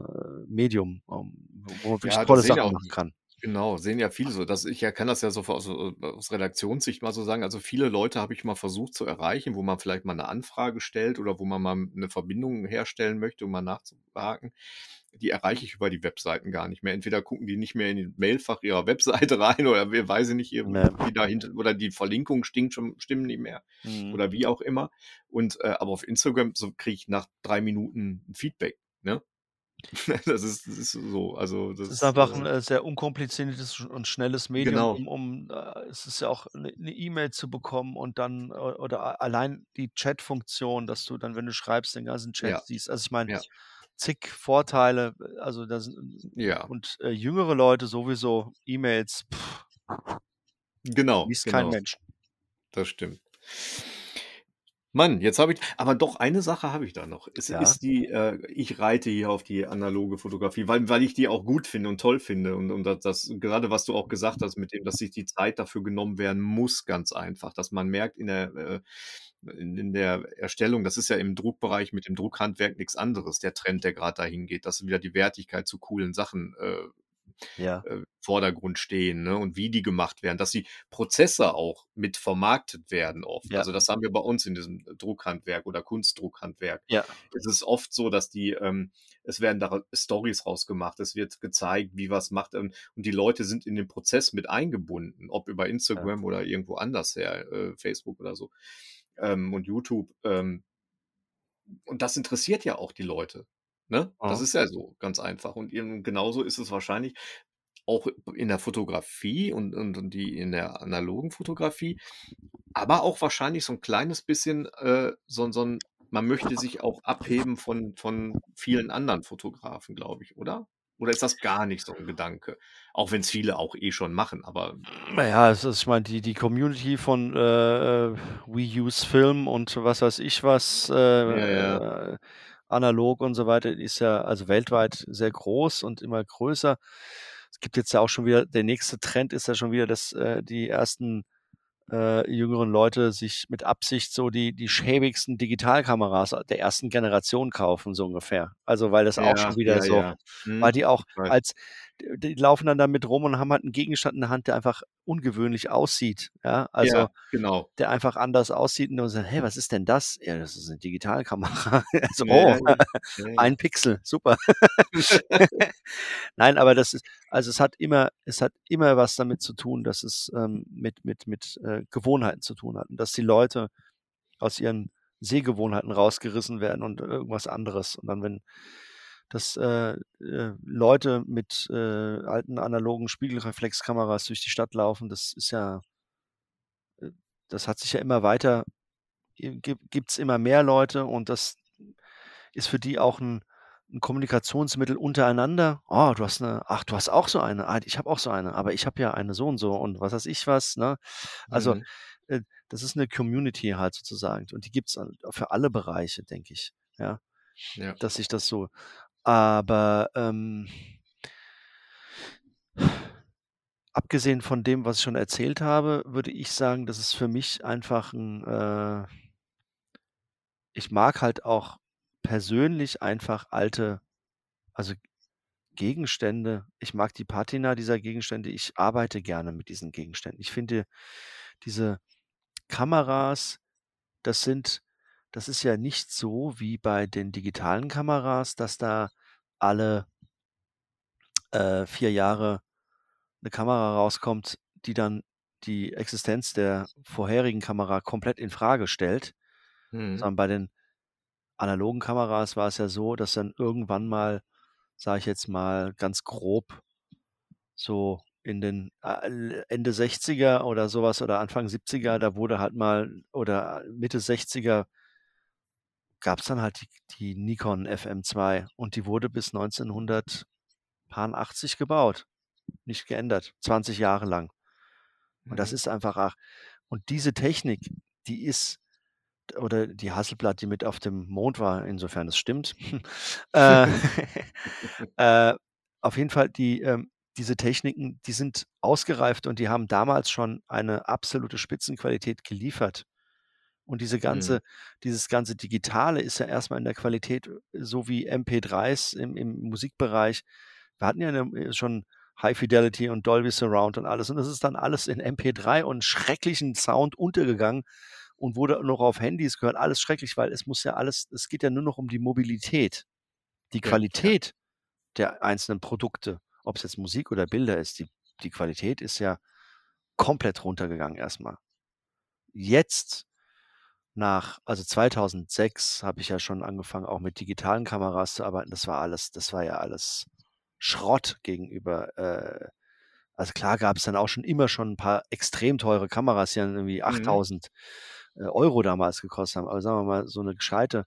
Speaker 2: Medium, wo man wirklich
Speaker 1: Ja,
Speaker 2: tolle Sachen
Speaker 1: auch
Speaker 2: machen kann.
Speaker 1: Genau, sehen ja viele so. Das ich ja kann das ja so aus äh, aus Redaktionssicht mal so sagen. Also, viele Leute habe ich mal versucht zu erreichen, wo man vielleicht mal 'ne Anfrage stellt oder wo man mal 'ne Verbindung herstellen möchte, um mal nachzuhaken. Die erreiche ich über die Webseiten gar nicht mehr. Entweder gucken die nicht mehr in den Mailfach ihrer Webseite rein oder we weiß ich nicht, wie dahinter oder die Verlinkungen stinkt schon stimmen nicht mehr
Speaker 2: Mhm.
Speaker 1: oder wie auch immer. Und, äh, aber auf Instagram so kriege ich nach 3 Minuten Feedback, ne? Das ist das ist so, also,
Speaker 2: Es ist
Speaker 1: das,
Speaker 2: einfach
Speaker 1: äh
Speaker 2: äh, sehr unkompliziertes und schnelles Medium,
Speaker 1: Genau.
Speaker 2: um um äh, es ist ja auch 'ne 'ne E-Mail zu bekommen und dann o oder a allein die Chatfunktion, dass du dann, wenn du schreibst, den ganzen Chat
Speaker 1: Ja.
Speaker 2: siehst. Also, ich meine,
Speaker 1: Ja.
Speaker 2: zig Vorteile, äh, also, da sind
Speaker 1: Ja.
Speaker 2: und, äh, jüngere Leute sowieso E-Mails
Speaker 1: Genau,
Speaker 2: liest kein
Speaker 1: genau.
Speaker 2: Mensch.
Speaker 1: Das stimmt. Mann, jetzt habe ich aber doch eine Sache habe ich da noch. Es
Speaker 2: Ja.
Speaker 1: ist die äh, ich reite hier auf die analoge Fotografie, weil weil ich die auch gut finde und toll finde und und da das grade was du auch gesagt hast mit dem, dass sich die Zeit dafür genommen werden muss, ganz einfach, dass man merkt in der äh, in in der Erstellung das ist ja im Druckbereich mit dem Druckhandwerk nix anderes, der Trend, der grad dahin geht, dass wieder die Wertigkeit zu coolen Sachen, äh,
Speaker 2: Ja.
Speaker 1: äh, Vordergrund stehen, ne, und wie die gemacht werden, dass die Prozesse auch mit vermarktet werden oft.
Speaker 2: Ja.
Speaker 1: Also, das haben wir bei uns in diesem Druckhandwerk oder Kunstdruckhandwerk.
Speaker 2: Ja.
Speaker 1: Es ist oft so, dass die ähm, es werden da Storys raus gemacht. Es wird gezeigt, wie was macht und und die Leute sind in den Prozess mit eingebunden, ob über
Speaker 2: Ja.
Speaker 1: Instagram oder irgendwo anders her, äh, Facebook oder so, ähm, und YouTube, ähm und das interessiert ja auch die Leute, ne? Das
Speaker 2: Aha.
Speaker 1: ist ja so, ganz einfach. Und genauso ist es wahrscheinlich auch in der Fotografie und und und die in der analogen Fotografie, aber auch wahrscheinlich so 'n kleines bisschen, äh, so so 'n man möchte sich auch abheben von von vielen anderen Fotografen, glaube ich, oder? Oder ist das gar nicht so 'n Gedanke? Auch wenn's viele auch eh schon machen, aber
Speaker 2: Na ja, es ist ich meine, die die Community von, äh, äh, We Use Film und was weiß ich was, äh,
Speaker 1: Ja, ja.
Speaker 2: äh, analog und so weiter, ist ja also, weltweit sehr groß und immer größer. Es gibt jetzt ja auch schon wieder der nächste Trend ist ja schon wieder, dass, äh, die ersten, äh, jüngeren Leute sich mit Absicht so die die schäbigsten Digitalkameras der ersten Generation kaufen, so ungefähr. Also, weil das auch
Speaker 1: Ja,
Speaker 2: schon wieder
Speaker 1: ja,
Speaker 2: so
Speaker 1: ja.
Speaker 2: weil
Speaker 1: Mhm.
Speaker 2: die auch als die laufen dann damit rum und haben halt 'n Gegenstand in der Hand, der einfach ungewöhnlich aussieht, ja? Also,
Speaker 1: Ja, genau.
Speaker 2: der einfach anders aussieht und du sagst: „Hey, was ist denn das?“ „Ja, das ist 'ne Digitalkamera.“ Also: „Oh,
Speaker 1: ja.
Speaker 2: 1 Pixel, super.“ Nein, aber das ist also, es hat immer es hat immer was damit zu tun, dass es, ähm, mit mit mit, äh, Gewohnheiten zu tun hat und dass die Leute aus ihren Sehgewohnheiten rausgerissen werden und irgendwas anderes. Und dann, wenn dass, äh, äh, Leute mit, äh, alten analogen Spiegelreflexkameras durch die Stadt laufen, das ist ja äh, das hat sich ja immer weiter äh, gib gibt's immer mehr Leute und das ist für die auch 'n 'n Kommunikationsmittel untereinander. „Oh, du hast 'ne ach, du hast auch so eine. Ah, ich habe auch so eine, aber ich habe ja eine so und so und was weiß ich was“, ne? Also,
Speaker 1: Mhm.
Speaker 2: äh, das ist 'ne Community halt sozusagen und die gibt's halt für alle Bereiche, denke ich, ja,
Speaker 1: Ja.
Speaker 2: dass sich das so aber, ähm abgesehen von dem, was ich schon erzählt habe, würde ich sagen, das ist für mich einfach 'n, äh ich mag halt auch persönlich einfach alte also, Gegenstände. Ich mag die Patina dieser Gegenstände. Ich arbeite gerne mit diesen Gegenständen. Ich finde, diese Kameras, das sind das ist ja nicht so wie bei den digitalen Kameras, dass da alle äh, 4 Jahre 'ne Kamera rauskommt, die dann die Existenz der vorherigen Kamera komplett infrage stellt.
Speaker 1: Mhm.
Speaker 2: Sondern bei den analogen Kameras war es ja so, dass dann irgendwann mal, sage ich jetzt mal ganz grob so in den, äh, Ende 60er oder so was oder Anfang 70er, da wurde halt mal oder Mitte 60er gab's dann halt die die Nikon FM2 und die wurde bis 1980 gebaut, nicht geändert, 20 Jahre lang. Und das
Speaker 1: Mhm.
Speaker 2: ist einfach ach und diese Technik, die ist oder die Hasselblad, die mit auf dem Mond war, insofern es stimmt. Äh, äh, auf jeden Fall die, ähm diese Techniken, die sind ausgereift und die haben damals schon eine absolute Spitzenqualität geliefert. Und diese
Speaker 1: Mhm.
Speaker 2: ganze dieses ganze Digitale ist ja erst mal in der Qualität so wie MP3s im im Musikbereich. Wir hatten ja 'ne schon High Fidelity und Dolby Surround und alles und das ist dann alles in MP3 und schrecklichen Sound untergegangen und wurde noch auf Handys gehört, alles schrecklich, weil es muss ja alles es geht ja nur noch um die Mobilität. Die
Speaker 1: Ja, ja.
Speaker 2: Qualität der einzelnen Produkte, ob's jetzt Musik oder Bilder ist, die die Qualität ist ja komplett runtergegangen erst mal. Jetzt nach also, 2006 habe ich ja schon angefangen, auch mit digitalen Kameras zu arbeiten. Das war alles das war ja alles Schrott gegenüber, äh also, klar gab's dann auch schon immer schon 'n paar extrem teure Kameras, die dann irgendwie
Speaker 1: Mhm.
Speaker 2: 8.000, äh, Euro damals gekostet haben. Aber sagen wir mal, so 'ne gescheite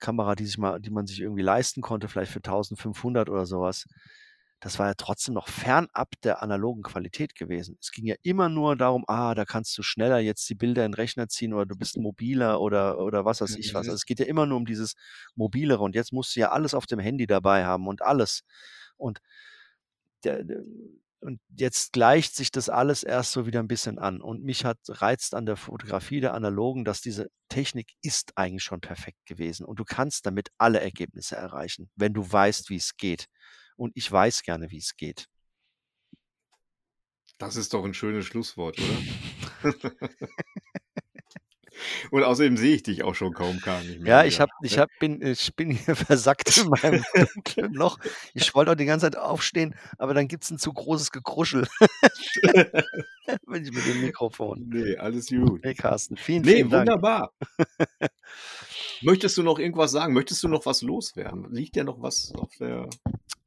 Speaker 2: Kamera, die sich mal die man sich irgendwie leisten konnte, vielleicht für 1.500 oder so was, das war ja trotzdem noch fernab der analogen Qualität gewesen. Es ging ja immer nur darum: „Ah, da kannst du schneller jetzt die Bilder in 'n Rechner ziehen oder du bist mobiler oder oder was weiß ich was.“ Also,
Speaker 1: Mhm.
Speaker 2: es geht ja immer nur um dieses Mobilere und jetzt musst du ja alles auf dem Handy dabei haben und alles. Und der de und jetzt gleicht sich das alles erst so wieder 'n bisschen an. Und mich hat reizt an der Fotografie der analogen, dass diese Technik ist eigentlich schon perfekt gewesen und du kannst damit alle Ergebnisse erreichen, wenn du weißt, wie's geht. Und ich weiß gerne, wie's geht.
Speaker 1: Das ist doch 'n schönes Schlusswort, oder? Und außerdem sehe ich dich auch schon kaum gar nicht mehr
Speaker 2: Ja, ich habe ich
Speaker 1: ne?
Speaker 2: habe bin ich bin hier versackt in meinem dunklen Loch. Ich wollte auch die ganze Zeit aufstehen, aber dann gibt's 'n zu großes Gekruschel. Wenn ich mit dem Mikrofon.
Speaker 1: Ne, alles gut.
Speaker 2: Hey Carsten, vielen,
Speaker 1: Ne,
Speaker 2: vielen Dank.
Speaker 1: wunderbar. Möchtest du noch irgendwas sagen? Möchtest du noch was loswerden? Liegt dir noch was auf der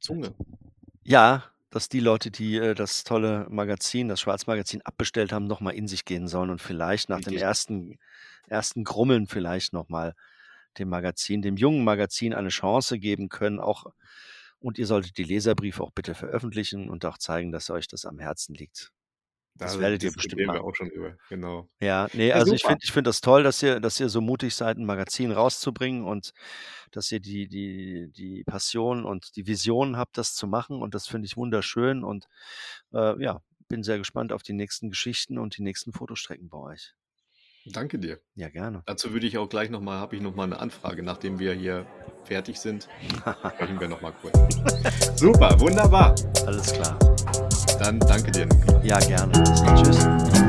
Speaker 1: Zunge?
Speaker 2: Ja, dass die Leute, die, äh, das tolle Magazin, das Schwarz-Magazin abbestellt haben, noch mal in sich gehen sollen und vielleicht nach dem ersten ersten Grummeln vielleicht noch mal dem Magazin dem jungen Magazin eine Chance geben können, auch und ihr solltet die Leserbriefe auch bitte veröffentlichen und auch zeigen, dass euch das am Herzen liegt. Das
Speaker 1: Da
Speaker 2: werdet ihr bestimmt
Speaker 1: diskutieren wir
Speaker 2: machen.
Speaker 1: auch schon drüber, genau.
Speaker 2: Ja, ne,
Speaker 1: Ja,
Speaker 2: also, ich
Speaker 1: super.
Speaker 2: finde ich finde das toll, dass ihr dass ihr so mutig seid, 'n Magazin rauszubringen und dass ihr die die die Passion und die Vision habt, das zu machen und das finde ich wunderschön und, äh, ja, bin sehr gespannt auf die nächsten Geschichten und die nächsten Fotostrecken bei euch.
Speaker 1: Danke dir.
Speaker 2: Ja, gerne.
Speaker 1: Dazu würde ich auch gleich noch mal habe ich noch mal 'ne Anfrage, nachdem wir hier fertig sind, sprechen wir noch mal kurz. Super, wunderbar.
Speaker 2: Alles klar.
Speaker 1: Dann danke dir.
Speaker 2: Ja, gerne. Bis dann. Tschüss.